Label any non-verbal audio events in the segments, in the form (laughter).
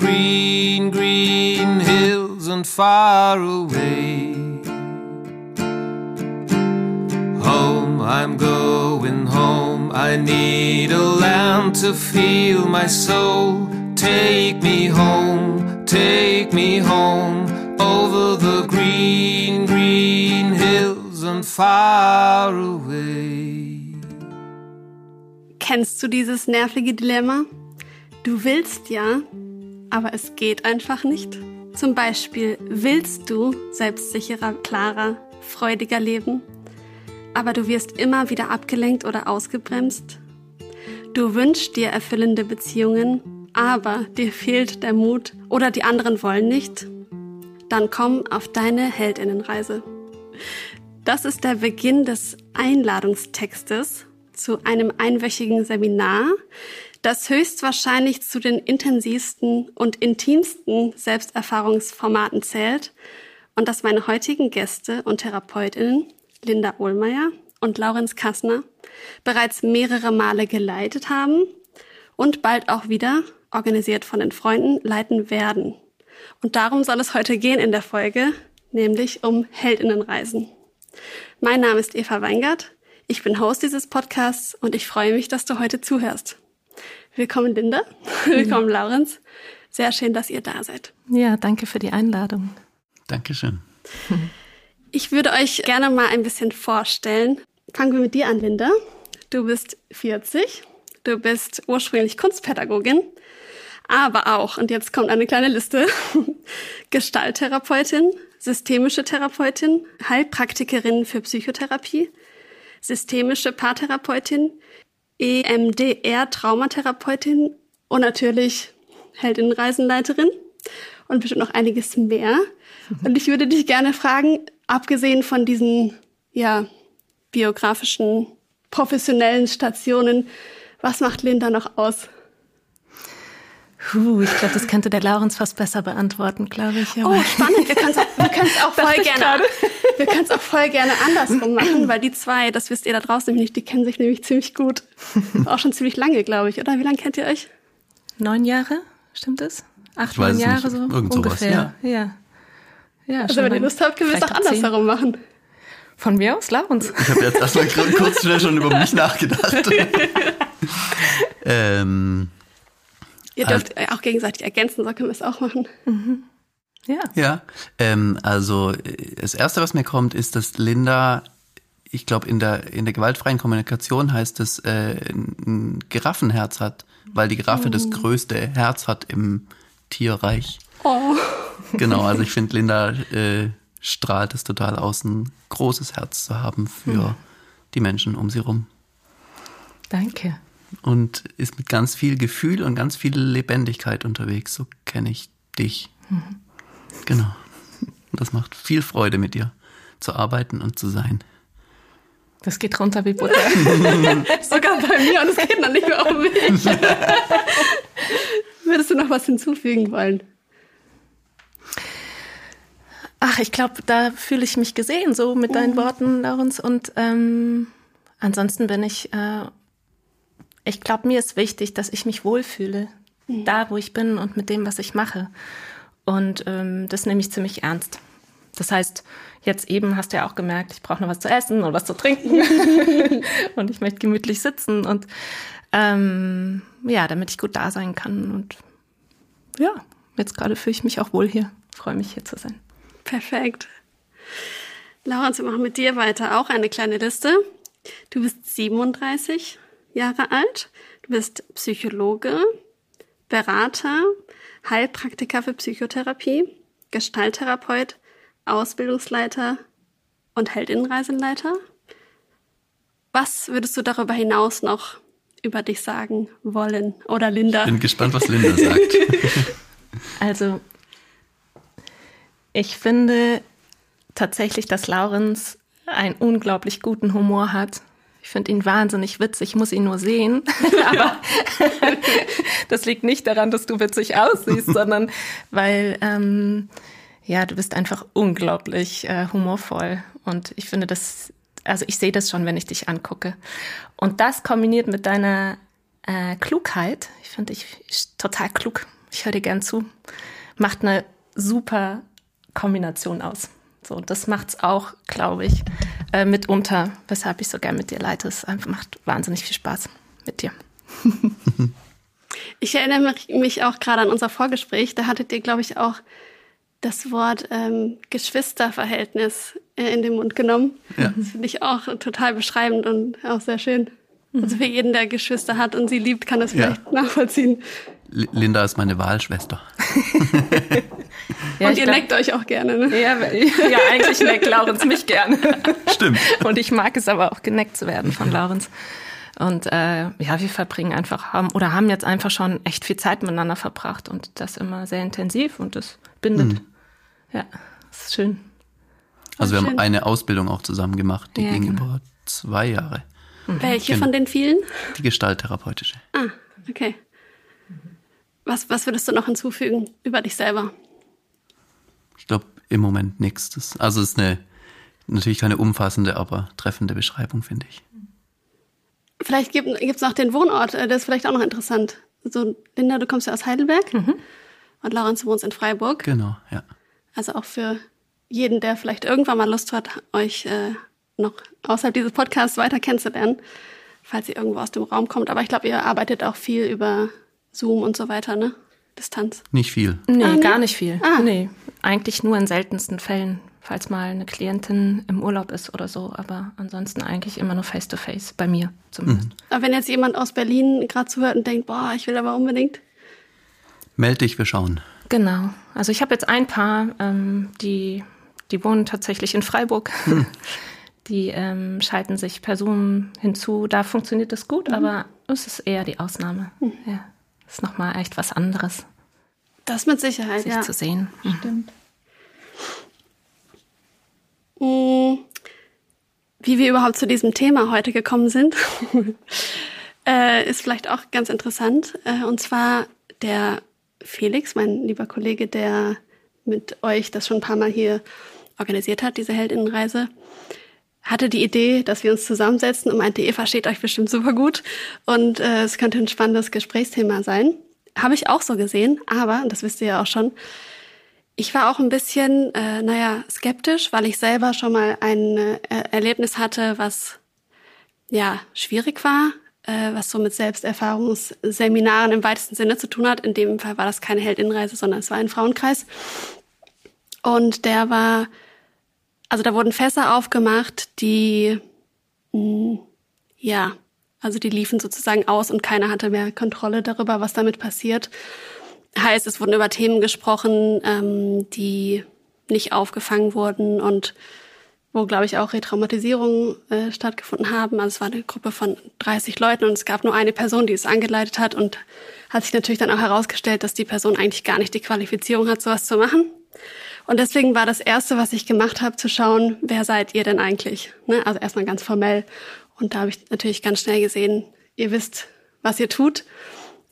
green, green hills and far away. Home, I'm going home. I need a land to feel my soul. Take me home, take me home over the green, green hills and far away. kennst du dieses nervige Dilemma? Du willst ja, aber es geht einfach nicht. Zum Beispiel willst du selbstsicherer, klarer, freudiger leben, aber du wirst immer wieder abgelenkt oder ausgebremst. Du wünschst dir erfüllende Beziehungen, aber dir fehlt der Mut oder die anderen wollen nicht. Dann komm auf deine Heldinnenreise. Das ist der Beginn des Einladungstextes zu einem einwöchigen Seminar, das höchstwahrscheinlich zu den intensivsten und intimsten Selbsterfahrungsformaten zählt und das meine heutigen Gäste und Therapeutinnen Linda Ohlmeier und Laurenz Kassner bereits mehrere Male geleitet haben und bald auch wieder, organisiert von den Freunden, leiten werden. Und darum soll es heute gehen in der Folge, nämlich um Heldinnenreisen. Mein Name ist Eva Weingart. Ich bin Host dieses Podcasts und ich freue mich, dass du heute zuhörst. Willkommen, Linda. (laughs) Willkommen, Laurenz. Sehr schön, dass ihr da seid. Ja, danke für die Einladung. Dankeschön. (laughs) Ich würde euch gerne mal ein bisschen vorstellen. Fangen wir mit dir an, Linda. Du bist 40. Du bist ursprünglich Kunstpädagogin, aber auch, und jetzt kommt eine kleine Liste, (laughs) Gestalttherapeutin, systemische Therapeutin, Heilpraktikerin für Psychotherapie, systemische Paartherapeutin, EMDR-Traumatherapeutin und natürlich Heldinnenreisenleiterin und bestimmt noch einiges mehr. (laughs) Und ich würde dich gerne fragen, abgesehen von diesen, ja, biografischen, professionellen Stationen, was macht Linda noch aus? Puh, ich glaube, das könnte der Laurenz fast besser beantworten, glaube ich. Oh, spannend. Wir können es auch, wir können's (laughs) auch voll gerne, gerade. (laughs) wir können es auch voll gerne andersrum machen, weil die zwei, das wisst ihr da draußen nämlich nicht, die kennen sich nämlich ziemlich gut. Auch schon ziemlich lange, glaube ich, oder? Wie lange kennt ihr euch? Neun Jahre, stimmt es? Acht, Ich weiß neun es Jahre nicht. so Irgend sowas, ungefähr. Ja. ja. ja Also wenn ihr. Lust habt, können wir es auch andersherum machen. Von mir aus, Laurenz. Ich habe jetzt erstmal (laughs) kurz schnell schon über mich nachgedacht. ähm, Ihr dürft auch gegenseitig ergänzen, so können wir es auch machen. Ja. ja, ähm, also äh, das Erste, was mir kommt, ist, dass Linda, ich glaube, in der, in der gewaltfreien Kommunikation heißt es, äh, ein Giraffenherz hat, weil die Giraffe das größte Herz hat im Tierreich. Oh. Genau, also ich (laughs) finde, Linda äh, strahlt es total aus, ein großes Herz zu haben für die Menschen um sie rum. Danke. Und ist mit ganz viel Gefühl und ganz viel Lebendigkeit unterwegs. So kenne ich dich. Genau. Und das macht viel Freude mit dir zu arbeiten und zu sein. Das geht runter wie Butter. (laughs) Sogar bei mir und es geht noch nicht mehr um mich. Würdest du noch was hinzufügen wollen? Ach, ich glaube, da fühle ich mich gesehen, so mit deinen Worten, Laurenz. Und ähm, ansonsten bin ich, äh, ich glaube, mir ist wichtig, dass ich mich wohlfühle, da, wo ich bin und mit dem, was ich mache. Und ähm, das nehme ich ziemlich ernst. Das heißt, jetzt eben hast du ja auch gemerkt, ich brauche noch was zu essen und was zu trinken. (laughs) und ich möchte gemütlich sitzen und ähm, ja, damit ich gut da sein kann. Und ja, jetzt gerade fühle ich mich auch wohl hier. Freue mich hier zu sein. Perfekt. Laurens, wir machen mit dir weiter. Auch eine kleine Liste. Du bist 37 Jahre alt. Du bist Psychologe, Berater, Heilpraktiker für Psychotherapie, Gestalttherapeut, Ausbildungsleiter und Heldinnenreiseleiter. Was würdest du darüber hinaus noch über dich sagen wollen? Oder Linda? Bin gespannt, was Linda sagt. (laughs) Also, ich finde tatsächlich, dass Laurens einen unglaublich guten Humor hat. Ich finde ihn wahnsinnig witzig, ich muss ihn nur sehen. (laughs) (laughs) Aber (laughs) das liegt nicht daran, dass du witzig aussiehst, sondern weil, ähm, ja, du bist einfach unglaublich äh, humorvoll. Und ich finde das, also ich sehe das schon, wenn ich dich angucke. Und das kombiniert mit deiner äh, Klugheit, ich finde dich total klug, ich höre dir gern zu, macht eine super Kombination aus. So, das macht's auch, glaube ich, äh, mitunter, weshalb ich so gern mit dir leite. Es einfach macht wahnsinnig viel Spaß mit dir. (laughs) ich erinnere mich auch gerade an unser Vorgespräch. Da hattet ihr, glaube ich, auch das Wort ähm, Geschwisterverhältnis äh, in den Mund genommen. Ja. Das finde ich auch total beschreibend und auch sehr schön. Also für jeden, der Geschwister hat und sie liebt, kann das vielleicht ja. nachvollziehen. Linda ist meine Wahlschwester. (laughs) (laughs) ja, und ihr glaub, leckt euch auch gerne, ne? Ja, (laughs) ja eigentlich leckt Laurens mich gerne. Stimmt. Und ich mag es aber auch geneckt zu werden von Laurens. Und äh, ja, wir verbringen einfach haben oder haben jetzt einfach schon echt viel Zeit miteinander verbracht und das immer sehr intensiv und das bindet. Mhm. Ja, das ist schön. Also wir schön. haben eine Ausbildung auch zusammen gemacht, die ja, ging genau. über zwei Jahre. Mhm. Welche genau. von den vielen? Die gestalttherapeutische. Ah, okay. Was, was würdest du noch hinzufügen über dich selber? Ich glaube, im Moment nichts. Also es ist eine, natürlich keine umfassende, aber treffende Beschreibung, finde ich. Vielleicht gibt es noch den Wohnort, äh, der ist vielleicht auch noch interessant. So, Linda, du kommst ja aus Heidelberg mhm. und Laurens, du wohnst in Freiburg. Genau, ja. Also auch für jeden, der vielleicht irgendwann mal Lust hat, euch äh, noch außerhalb dieses Podcasts weiter kennenzulernen, falls ihr irgendwo aus dem Raum kommt. Aber ich glaube, ihr arbeitet auch viel über Zoom und so weiter, ne? Distanz. Nicht viel. Nee, ah, gar nicht viel. Ah. Nee, eigentlich nur in seltensten Fällen, falls mal eine Klientin im Urlaub ist oder so. Aber ansonsten eigentlich immer nur face-to-face, -face, bei mir zumindest. Mhm. Aber wenn jetzt jemand aus Berlin gerade zuhört und denkt, boah, ich will aber unbedingt. Meld dich, wir schauen. Genau. Also ich habe jetzt ein paar, ähm, die, die wohnen tatsächlich in Freiburg. Hm. (laughs) Die ähm, schalten sich Personen hinzu. Da funktioniert das gut, mhm. aber es ist eher die Ausnahme. Mhm. Ja ist nochmal echt was anderes. Das mit Sicherheit, sich ja. zu sehen. Mhm. Stimmt. Mm, wie wir überhaupt zu diesem Thema heute gekommen sind, (laughs) äh, ist vielleicht auch ganz interessant. Äh, und zwar der Felix, mein lieber Kollege, der mit euch das schon ein paar Mal hier organisiert hat, diese Heldinnenreise, hatte die Idee, dass wir uns zusammensetzen und meinte, ihr versteht euch bestimmt super gut und äh, es könnte ein spannendes Gesprächsthema sein. Habe ich auch so gesehen, aber, das wisst ihr ja auch schon, ich war auch ein bisschen, äh, naja, skeptisch, weil ich selber schon mal ein äh, Erlebnis hatte, was ja schwierig war, äh, was so mit Selbsterfahrungsseminaren im weitesten Sinne zu tun hat. In dem Fall war das keine Heldinnenreise, sondern es war ein Frauenkreis. Und der war also da wurden Fässer aufgemacht, die, mh, hm, ja, also die liefen sozusagen aus und keiner hatte mehr Kontrolle darüber, was damit passiert. Heißt, es wurden über Themen gesprochen, ähm, die nicht aufgefangen wurden und wo, glaube ich, auch Retraumatisierungen äh, stattgefunden haben. Also es war eine Gruppe von 30 Leuten und es gab nur eine Person, die es angeleitet hat und hat sich natürlich dann auch herausgestellt, dass die Person eigentlich gar nicht die Qualifizierung hat, sowas zu machen. Und deswegen war das Erste, was ich gemacht habe, zu schauen, wer seid ihr denn eigentlich? Ne? Also erstmal ganz formell. Und da habe ich natürlich ganz schnell gesehen, ihr wisst, was ihr tut.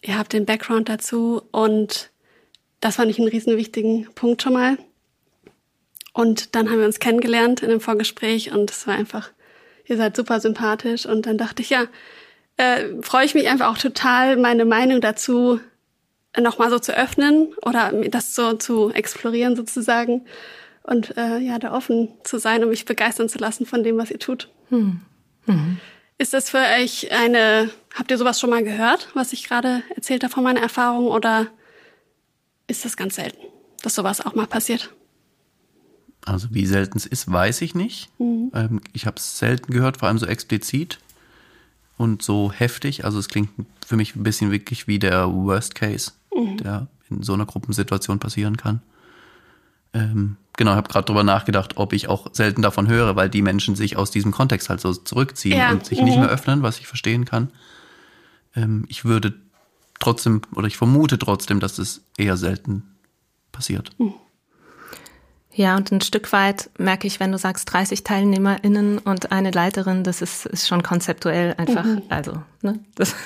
Ihr habt den Background dazu. Und das fand ich einen riesen wichtigen Punkt schon mal. Und dann haben wir uns kennengelernt in einem Vorgespräch und es war einfach, ihr seid super sympathisch. Und dann dachte ich, ja, äh, freue ich mich einfach auch total, meine Meinung dazu nochmal so zu öffnen oder das so zu explorieren sozusagen und äh, ja, da offen zu sein und mich begeistern zu lassen von dem, was ihr tut. Hm. Mhm. Ist das für euch eine, habt ihr sowas schon mal gehört, was ich gerade erzählt habe von meiner Erfahrung oder ist das ganz selten, dass sowas auch mal passiert? Also wie selten es ist, weiß ich nicht. Mhm. Ähm, ich habe es selten gehört, vor allem so explizit und so heftig. Also es klingt für mich ein bisschen wirklich wie der Worst Case mhm. der in so einer Gruppensituation passieren kann. Ähm, genau, ich habe gerade drüber nachgedacht, ob ich auch selten davon höre, weil die Menschen sich aus diesem Kontext halt so zurückziehen ja. und sich mhm. nicht mehr öffnen, was ich verstehen kann. Ähm, ich würde trotzdem, oder ich vermute trotzdem, dass es eher selten passiert. Ja, und ein Stück weit merke ich, wenn du sagst 30 TeilnehmerInnen und eine Leiterin, das ist, ist schon konzeptuell einfach, mhm. also, ne? Das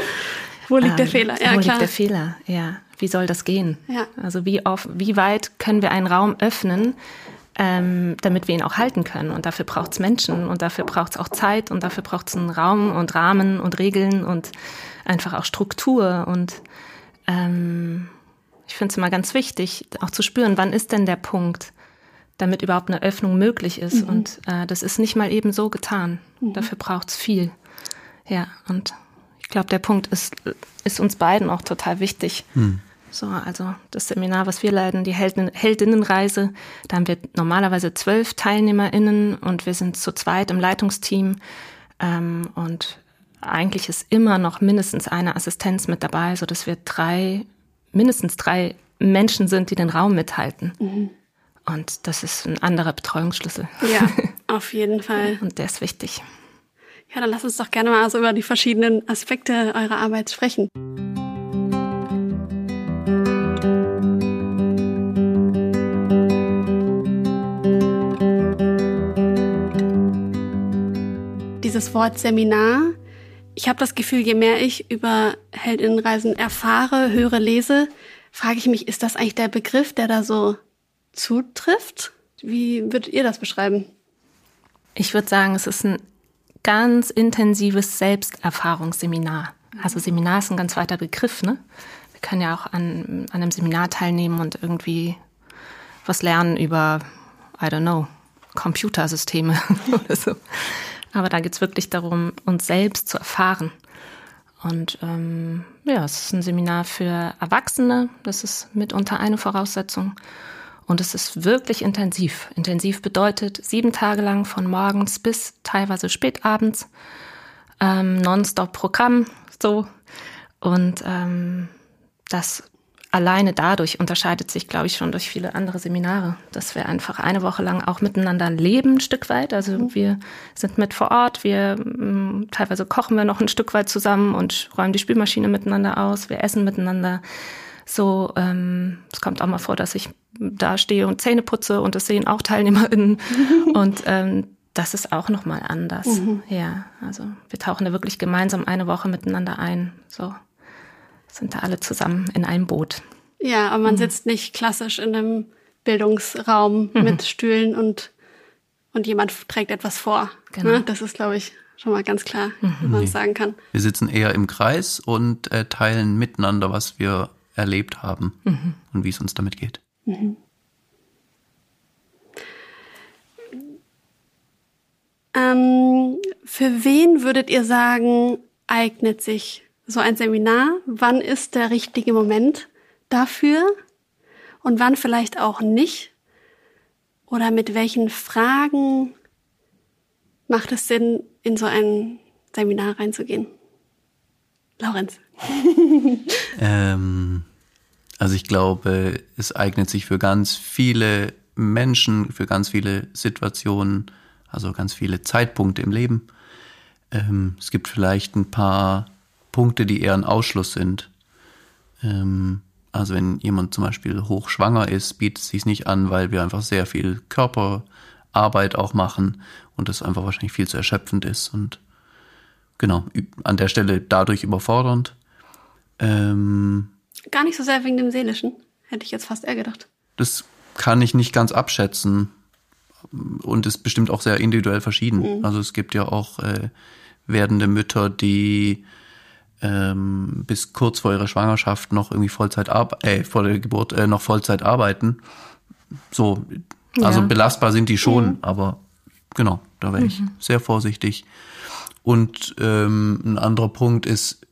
(laughs) wo liegt (laughs) ähm, der Fehler? Ja, wo klar. liegt der Fehler? Ja. Wie soll das gehen? Ja. Also wie oft, wie weit können wir einen Raum öffnen, ähm, damit wir ihn auch halten können? Und dafür braucht es Menschen und dafür braucht es auch Zeit und dafür braucht es einen Raum und Rahmen und Regeln und einfach auch Struktur und ähm, ich finde es immer ganz wichtig, auch zu spüren, wann ist denn der Punkt, damit überhaupt eine Öffnung möglich ist. Mhm. Und äh, das ist nicht mal eben so getan. Mhm. Dafür braucht es viel. Ja, und ich glaube, der Punkt ist, ist uns beiden auch total wichtig. Mhm. So, also das Seminar, was wir leiten, die Heldinnen, Heldinnenreise, da haben wir normalerweise zwölf TeilnehmerInnen und wir sind zu zweit im Leitungsteam. Ähm, und eigentlich ist immer noch mindestens eine Assistenz mit dabei, so dass wir drei, mindestens drei Menschen sind, die den Raum mithalten. Mhm. Und das ist ein anderer Betreuungsschlüssel. Ja, (laughs) auf jeden Fall. Und der ist wichtig. Ja, dann lass uns doch gerne mal so über die verschiedenen Aspekte eurer Arbeit sprechen. Dieses Wort Seminar ich habe das Gefühl, je mehr ich über Heldinnenreisen erfahre, höre, lese, frage ich mich, ist das eigentlich der Begriff, der da so zutrifft? Wie würdet ihr das beschreiben? Ich würde sagen, es ist ein ganz intensives Selbsterfahrungsseminar. Also Seminar ist ein ganz weiter Begriff, ne? Wir können ja auch an, an einem Seminar teilnehmen und irgendwie was lernen über, I don't know, Computersysteme (laughs) oder so. Aber da geht es wirklich darum, uns selbst zu erfahren. Und ähm, ja, es ist ein Seminar für Erwachsene. Das ist mitunter eine Voraussetzung. Und es ist wirklich intensiv. Intensiv bedeutet sieben Tage lang von morgens bis teilweise spätabends. Ähm, Nonstop-Programm, so. Und ähm, das alleine dadurch unterscheidet sich, glaube ich, schon durch viele andere Seminare, dass wir einfach eine Woche lang auch miteinander leben, ein Stück weit. Also mhm. wir sind mit vor Ort, wir mm, teilweise kochen wir noch ein Stück weit zusammen und räumen die Spülmaschine miteinander aus, wir essen miteinander. So, ähm, es kommt auch mal vor, dass ich da stehe und Zähne putze und das sehen auch TeilnehmerInnen. (laughs) und ähm, das ist auch nochmal anders. Mhm. Ja, also wir tauchen da wirklich gemeinsam eine Woche miteinander ein. So sind da alle zusammen in einem Boot. Ja, aber man mhm. sitzt nicht klassisch in einem Bildungsraum mhm. mit Stühlen und, und jemand trägt etwas vor. Genau. Ne? Das ist, glaube ich, schon mal ganz klar, mhm. wie man es sagen kann. Wir sitzen eher im Kreis und äh, teilen miteinander, was wir erlebt haben mhm. und wie es uns damit geht. Mhm. Ähm, für wen würdet ihr sagen, eignet sich so ein Seminar, wann ist der richtige Moment dafür und wann vielleicht auch nicht? Oder mit welchen Fragen macht es Sinn, in so ein Seminar reinzugehen? Laurenz. (laughs) ähm, also ich glaube, es eignet sich für ganz viele Menschen, für ganz viele Situationen, also ganz viele Zeitpunkte im Leben. Ähm, es gibt vielleicht ein paar Punkte, die eher ein Ausschluss sind. Ähm, also wenn jemand zum Beispiel hochschwanger ist, bietet es sich nicht an, weil wir einfach sehr viel Körperarbeit auch machen und das einfach wahrscheinlich viel zu erschöpfend ist und genau, an der Stelle dadurch überfordernd. Ähm, Gar nicht so sehr wegen dem Seelischen, hätte ich jetzt fast eher gedacht. Das kann ich nicht ganz abschätzen und ist bestimmt auch sehr individuell verschieden. Mhm. Also es gibt ja auch äh, werdende Mütter, die ähm, bis kurz vor ihrer Schwangerschaft noch irgendwie Vollzeit äh, vor der Geburt äh, noch Vollzeit arbeiten. So, also ja. belastbar sind die schon, mhm. aber genau, da wäre ich mhm. sehr vorsichtig. Und ähm, ein anderer Punkt ist,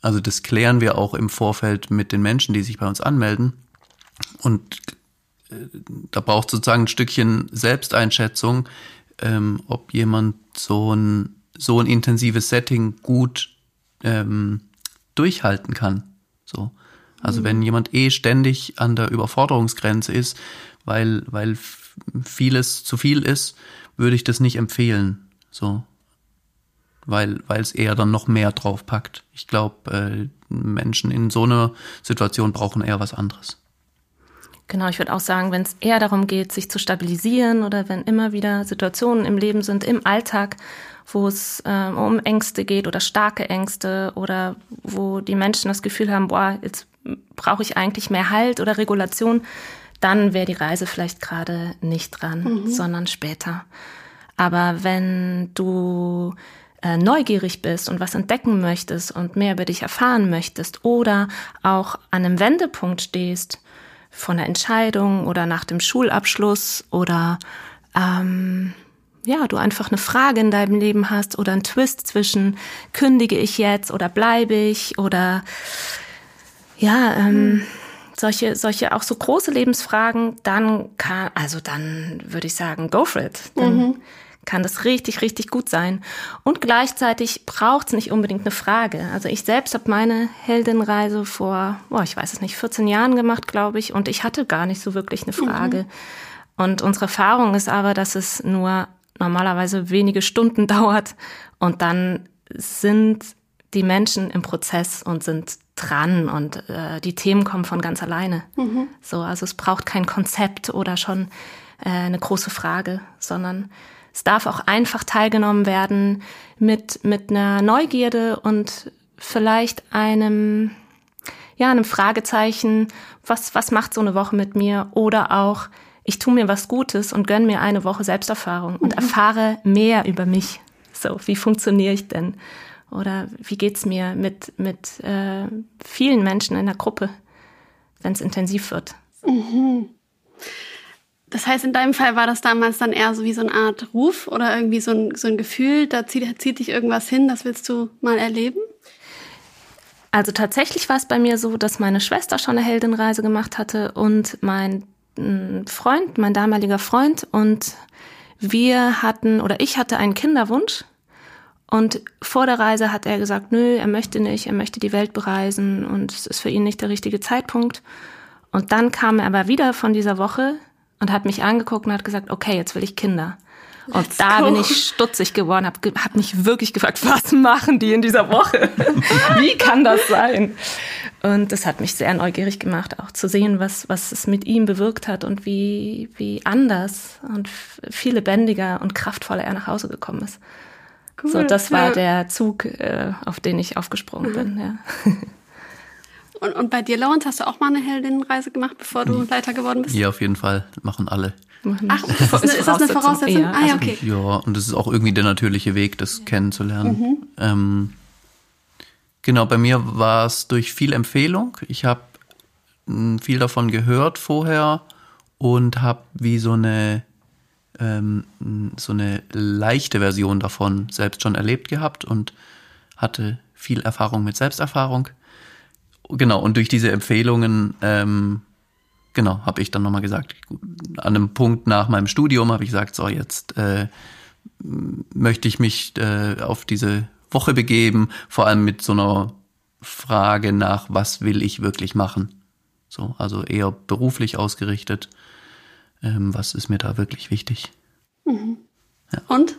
also das klären wir auch im Vorfeld mit den Menschen, die sich bei uns anmelden. Und äh, da braucht sozusagen ein Stückchen Selbsteinschätzung, ähm, ob jemand so ein so ein intensives Setting gut ähm, durchhalten kann. So. Also mhm. wenn jemand eh ständig an der Überforderungsgrenze ist, weil, weil vieles zu viel ist, würde ich das nicht empfehlen. So. weil es eher dann noch mehr draufpackt. Ich glaube, äh, Menschen in so einer Situation brauchen eher was anderes. Genau, ich würde auch sagen, wenn es eher darum geht, sich zu stabilisieren oder wenn immer wieder Situationen im Leben sind, im Alltag, wo es äh, um Ängste geht oder starke Ängste oder wo die Menschen das Gefühl haben, boah, jetzt brauche ich eigentlich mehr Halt oder Regulation, dann wäre die Reise vielleicht gerade nicht dran, mhm. sondern später. Aber wenn du äh, neugierig bist und was entdecken möchtest und mehr über dich erfahren möchtest oder auch an einem Wendepunkt stehst, von der Entscheidung oder nach dem Schulabschluss oder ähm, ja, du einfach eine Frage in deinem Leben hast oder einen Twist zwischen kündige ich jetzt oder bleibe ich oder ja, ähm, mhm. solche, solche auch so große Lebensfragen, dann kann, also dann würde ich sagen, go for it. Dann mhm. kann das richtig, richtig gut sein. Und gleichzeitig braucht es nicht unbedingt eine Frage. Also ich selbst habe meine Heldenreise vor, oh, ich weiß es nicht, 14 Jahren gemacht, glaube ich, und ich hatte gar nicht so wirklich eine Frage. Mhm. Und unsere Erfahrung ist aber, dass es nur normalerweise wenige Stunden (laughs) dauert und dann sind die Menschen im Prozess und sind dran und äh, die Themen kommen von ganz alleine. Mhm. So, also es braucht kein Konzept oder schon äh, eine große Frage, sondern es darf auch einfach teilgenommen werden mit mit einer Neugierde und vielleicht einem ja einem Fragezeichen, was was macht so eine Woche mit mir oder auch ich tue mir was Gutes und gönn mir eine Woche Selbsterfahrung und mhm. erfahre mehr über mich. So, wie funktioniere ich denn? Oder wie geht's mir mit, mit äh, vielen Menschen in der Gruppe, wenn es intensiv wird? Mhm. Das heißt, in deinem Fall war das damals dann eher so wie so eine Art Ruf oder irgendwie so ein, so ein Gefühl, da zieht, zieht dich irgendwas hin, das willst du mal erleben? Also tatsächlich war es bei mir so, dass meine Schwester schon eine Heldenreise gemacht hatte und mein mm, Freund, mein damaliger Freund und wir hatten oder ich hatte einen Kinderwunsch und vor der Reise hat er gesagt, nö, er möchte nicht, er möchte die Welt bereisen und es ist für ihn nicht der richtige Zeitpunkt. Und dann kam er aber wieder von dieser Woche und hat mich angeguckt und hat gesagt, okay, jetzt will ich Kinder. Und Let's da go. bin ich stutzig geworden, habe hab mich wirklich gefragt, (laughs) was machen die in dieser Woche? (laughs) Wie kann das sein? Und das hat mich sehr neugierig gemacht, auch zu sehen, was, was es mit ihm bewirkt hat und wie, wie anders und viel lebendiger und kraftvoller er nach Hause gekommen ist. Cool. So, das war ja. der Zug, äh, auf den ich aufgesprungen mhm. bin. Ja. (laughs) Und, und bei dir, Lawrence, hast du auch mal eine Heldinnenreise gemacht, bevor du Leiter geworden bist? Ja, auf jeden Fall. Machen alle. Ach, ist das, ist das eine Voraussetzung? Eher. Ah, ja, okay. Ja, und es ist auch irgendwie der natürliche Weg, das kennenzulernen. Mhm. Ähm, genau, bei mir war es durch viel Empfehlung. Ich habe hm, viel davon gehört vorher und habe wie so eine ähm, so eine leichte Version davon selbst schon erlebt gehabt und hatte viel Erfahrung mit Selbsterfahrung. Genau, und durch diese Empfehlungen, ähm, genau, habe ich dann nochmal gesagt, an einem Punkt nach meinem Studium habe ich gesagt, so jetzt äh, möchte ich mich äh, auf diese Woche begeben, vor allem mit so einer Frage nach, was will ich wirklich machen? So, also eher beruflich ausgerichtet ähm, was ist mir da wirklich wichtig. Mhm. Ja. Und?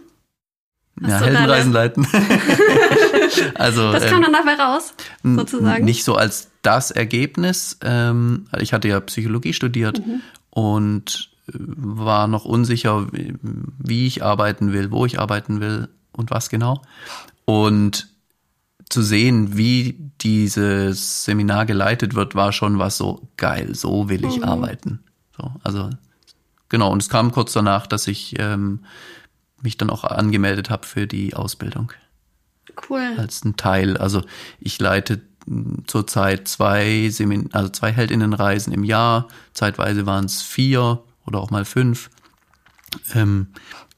Hast ja, Heldenreisen leiten. (laughs) also, das kam ähm, dann dabei raus, sozusagen. Nicht so als das Ergebnis. Ähm, ich hatte ja Psychologie studiert mhm. und äh, war noch unsicher, wie ich arbeiten will, wo ich arbeiten will und was genau. Und zu sehen, wie dieses Seminar geleitet wird, war schon was so geil. So will ich mhm. arbeiten. So, also genau, und es kam kurz danach, dass ich ähm, mich dann auch angemeldet habe für die Ausbildung. Cool. Als ein Teil. Also ich leite hm, zurzeit zwei Semin also zwei Heldinnenreisen im Jahr. Zeitweise waren es vier oder auch mal fünf. Ähm,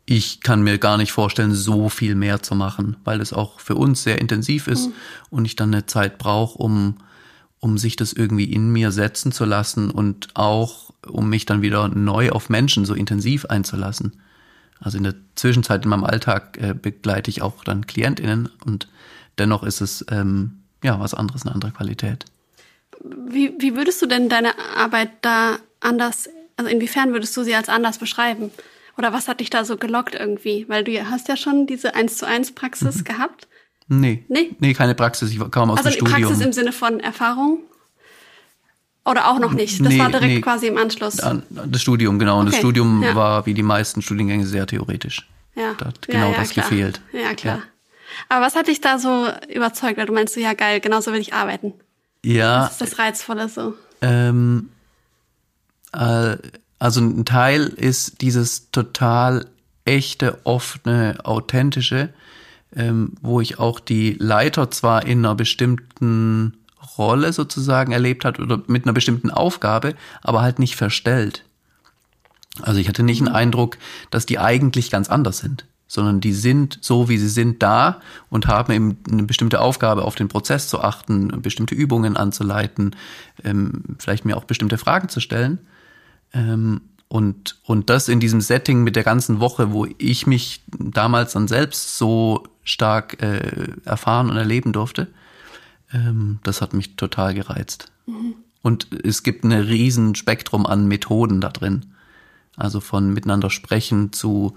ich kann mir gar nicht vorstellen, so viel mehr zu machen, weil es auch für uns sehr intensiv ist mhm. und ich dann eine Zeit brauche, um, um sich das irgendwie in mir setzen zu lassen und auch um mich dann wieder neu auf Menschen so intensiv einzulassen. Also in der Zwischenzeit in meinem Alltag äh, begleite ich auch dann KlientInnen und dennoch ist es ähm, ja was anderes, eine andere Qualität. Wie, wie würdest du denn deine Arbeit da anders, also inwiefern würdest du sie als anders beschreiben? Oder was hat dich da so gelockt irgendwie? Weil du hast ja schon diese 1 zu 1 Praxis mhm. gehabt. Nee. Nee? Nee, keine Praxis. Ich kam aus also dem Studium. Also Praxis im Sinne von Erfahrung? Oder auch noch nicht? Das nee, war direkt nee. quasi im Anschluss. Das Studium, genau. Und okay. das Studium ja. war wie die meisten Studiengänge sehr theoretisch. Ja. Da hat genau ja, ja, das klar. gefehlt. Ja, klar. Aber was hat dich da so überzeugt? Weil du meinst so, ja geil, genauso will ich arbeiten. Ja. Was ist das Reizvolle so? Ähm, äh, also ein Teil ist dieses total echte, offene, authentische, ähm, wo ich auch die Leiter zwar in einer bestimmten Rolle sozusagen erlebt hat oder mit einer bestimmten Aufgabe, aber halt nicht verstellt. Also ich hatte nicht den Eindruck, dass die eigentlich ganz anders sind, sondern die sind so, wie sie sind, da und haben eben eine bestimmte Aufgabe, auf den Prozess zu achten, bestimmte Übungen anzuleiten, ähm, vielleicht mir auch bestimmte Fragen zu stellen. Ähm, und, und das in diesem Setting mit der ganzen Woche, wo ich mich damals dann selbst so stark äh, erfahren und erleben durfte, ähm, das hat mich total gereizt. Mhm. Und es gibt ein riesen Spektrum an Methoden da drin. Also von miteinander sprechen zu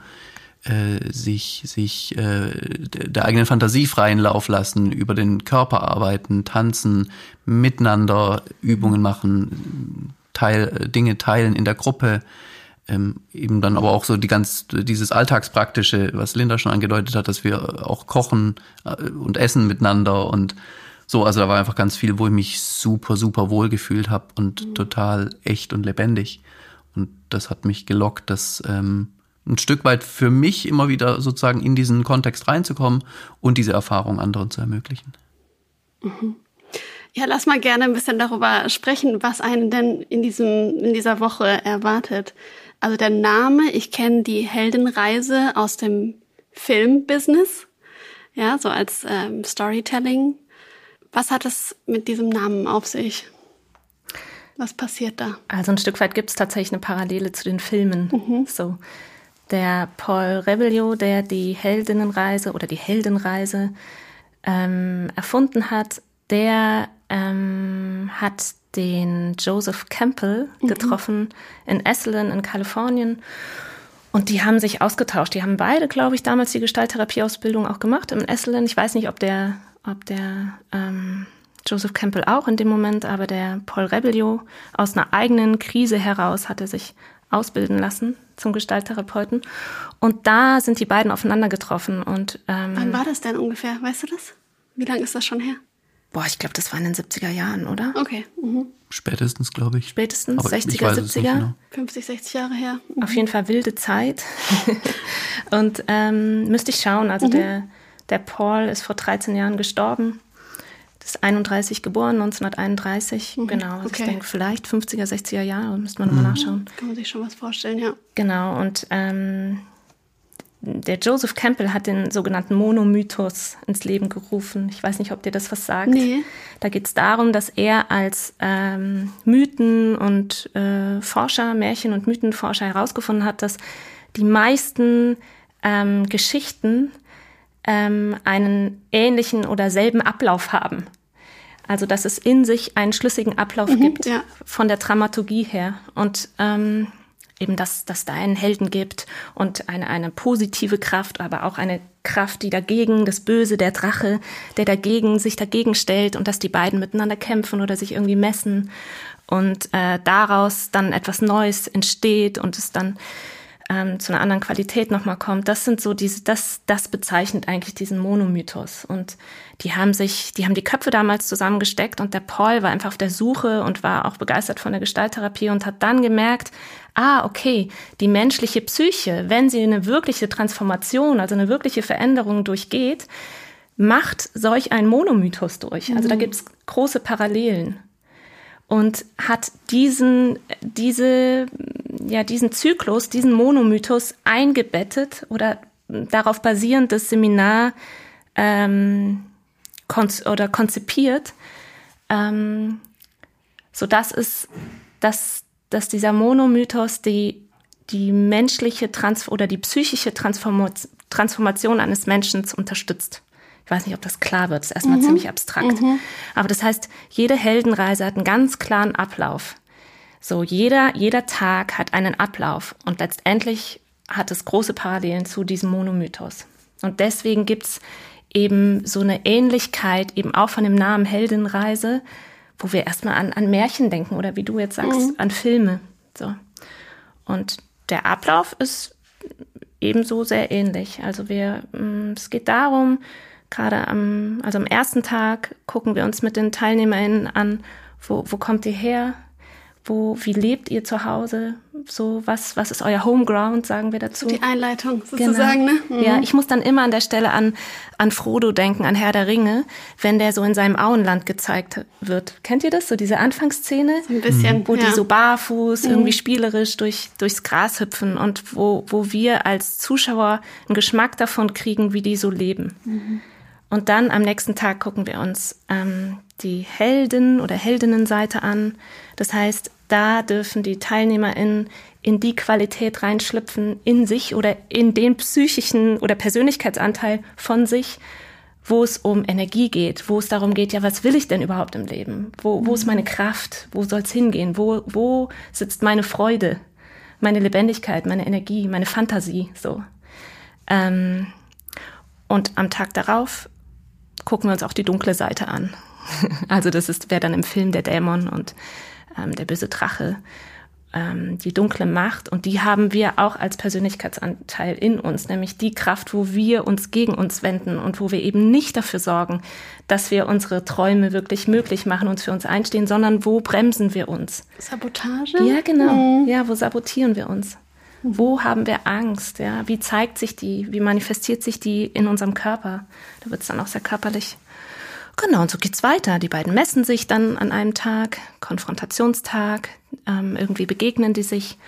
äh, sich, sich äh, der eigenen Fantasie freien Lauf lassen, über den Körper arbeiten, tanzen, miteinander Übungen machen, Teil, Dinge teilen in der Gruppe. Ähm, eben dann aber auch so die ganz dieses alltagspraktische, was Linda schon angedeutet hat, dass wir auch kochen äh, und essen miteinander und so, also da war einfach ganz viel, wo ich mich super, super wohl gefühlt habe und mhm. total echt und lebendig. Und das hat mich gelockt, das ähm, ein Stück weit für mich immer wieder sozusagen in diesen Kontext reinzukommen und diese Erfahrung anderen zu ermöglichen. Mhm. Ja, lass mal gerne ein bisschen darüber sprechen, was einen denn in diesem, in dieser Woche erwartet. Also der Name, ich kenne die Heldenreise aus dem Filmbusiness, ja, so als ähm, Storytelling was hat es mit diesem Namen auf sich? Was passiert da? Also ein Stück weit gibt es tatsächlich eine Parallele zu den Filmen. Mhm. So. Der Paul Rebello, der die Heldinnenreise oder die Heldenreise ähm, erfunden hat, der ähm, hat den Joseph Campbell mhm. getroffen in Esalen in Kalifornien. Und die haben sich ausgetauscht. Die haben beide, glaube ich, damals die Gestalttherapieausbildung auch gemacht in Esalen. Ich weiß nicht, ob der ob der ähm, Joseph Campbell auch in dem Moment, aber der Paul Rebello aus einer eigenen Krise heraus hatte sich ausbilden lassen zum Gestalttherapeuten. Und da sind die beiden aufeinander getroffen. Und, ähm, Wann war das denn ungefähr? Weißt du das? Wie lange ist das schon her? Boah, ich glaube, das war in den 70er Jahren, oder? Okay. Mhm. Spätestens, glaube ich. Spätestens, Aber 60er, 70er. Genau. 50, 60 Jahre her. Mhm. Auf jeden Fall wilde Zeit. (laughs) und ähm, müsste ich schauen, also mhm. der der Paul ist vor 13 Jahren gestorben. Das ist 31 geboren, 1931. Mhm, genau. Also okay. ich denke, vielleicht 50er, 60er Jahre, müsste man mhm. nochmal nachschauen. Kann man sich schon was vorstellen, ja. Genau. Und ähm, der Joseph Campbell hat den sogenannten Monomythos ins Leben gerufen. Ich weiß nicht, ob dir das was sagt. Nee. Da geht es darum, dass er als ähm, Mythen- und äh, Forscher, Märchen- und Mythenforscher herausgefunden hat, dass die meisten ähm, Geschichten ähm, einen ähnlichen oder selben Ablauf haben. Also dass es in sich einen schlüssigen Ablauf mhm, gibt ja. von der Dramaturgie her. Und ähm, eben, dass, dass da einen Helden gibt und eine, eine positive Kraft, aber auch eine Kraft, die dagegen, das Böse, der Drache, der dagegen, sich dagegen stellt und dass die beiden miteinander kämpfen oder sich irgendwie messen und äh, daraus dann etwas Neues entsteht und es dann ähm, zu einer anderen Qualität nochmal kommt. Das sind so diese, das, das bezeichnet eigentlich diesen Monomythos. Und die haben sich, die haben die Köpfe damals zusammengesteckt und der Paul war einfach auf der Suche und war auch begeistert von der Gestalttherapie und hat dann gemerkt, ah, okay, die menschliche Psyche, wenn sie eine wirkliche Transformation, also eine wirkliche Veränderung durchgeht, macht solch ein Monomythos durch. Also da mhm. gibt's große Parallelen und hat diesen, diese, ja, diesen Zyklus, diesen Monomythos eingebettet oder darauf basierend das Seminar ähm, konz oder konzipiert, ähm, so dass es, dass, dass dieser Monomythos die, die menschliche Trans oder die psychische Transformation eines Menschen unterstützt. Ich weiß nicht, ob das klar wird. Das ist erstmal mhm. ziemlich abstrakt. Mhm. Aber das heißt, jede Heldenreise hat einen ganz klaren Ablauf. So, jeder, jeder Tag hat einen Ablauf. Und letztendlich hat es große Parallelen zu diesem Monomythos. Und deswegen gibt's eben so eine Ähnlichkeit, eben auch von dem Namen Heldenreise, wo wir erstmal an, an Märchen denken oder wie du jetzt sagst, mhm. an Filme. So. Und der Ablauf ist ebenso sehr ähnlich. Also wir, mm, es geht darum, gerade am, also am ersten Tag gucken wir uns mit den TeilnehmerInnen an, wo, wo kommt ihr her? Wo, wie lebt ihr zu Hause? So, was, was ist euer Homeground, sagen wir dazu? Die Einleitung sozusagen, genau. ne? Mhm. Ja, ich muss dann immer an der Stelle an, an Frodo denken, an Herr der Ringe, wenn der so in seinem Auenland gezeigt wird. Kennt ihr das? So diese Anfangsszene? So ein bisschen. Wo ja. die so barfuß, mhm. irgendwie spielerisch durch, durchs Gras hüpfen und wo, wo wir als Zuschauer einen Geschmack davon kriegen, wie die so leben. Mhm. Und dann am nächsten Tag gucken wir uns ähm, die Helden- oder Heldinnenseite an. Das heißt, da dürfen die TeilnehmerInnen in die Qualität reinschlüpfen, in sich oder in den psychischen oder Persönlichkeitsanteil von sich, wo es um Energie geht, wo es darum geht, ja, was will ich denn überhaupt im Leben? Wo, wo ist meine Kraft? Wo soll es hingehen? Wo, wo sitzt meine Freude, meine Lebendigkeit, meine Energie, meine Fantasie? So. Ähm, und am Tag darauf gucken wir uns auch die dunkle Seite an. (laughs) also das ist, wäre dann im Film der Dämon und ähm, der böse Drache, ähm, die dunkle Macht. Und die haben wir auch als Persönlichkeitsanteil in uns, nämlich die Kraft, wo wir uns gegen uns wenden und wo wir eben nicht dafür sorgen, dass wir unsere Träume wirklich möglich machen, uns für uns einstehen, sondern wo bremsen wir uns? Sabotage? Ja, genau. Mhm. Ja, wo sabotieren wir uns? Wo haben wir Angst? Ja? Wie zeigt sich die? Wie manifestiert sich die in unserem Körper? Da wird es dann auch sehr körperlich. Genau, und so geht's weiter. Die beiden messen sich dann an einem Tag, Konfrontationstag, ähm, irgendwie begegnen die sich.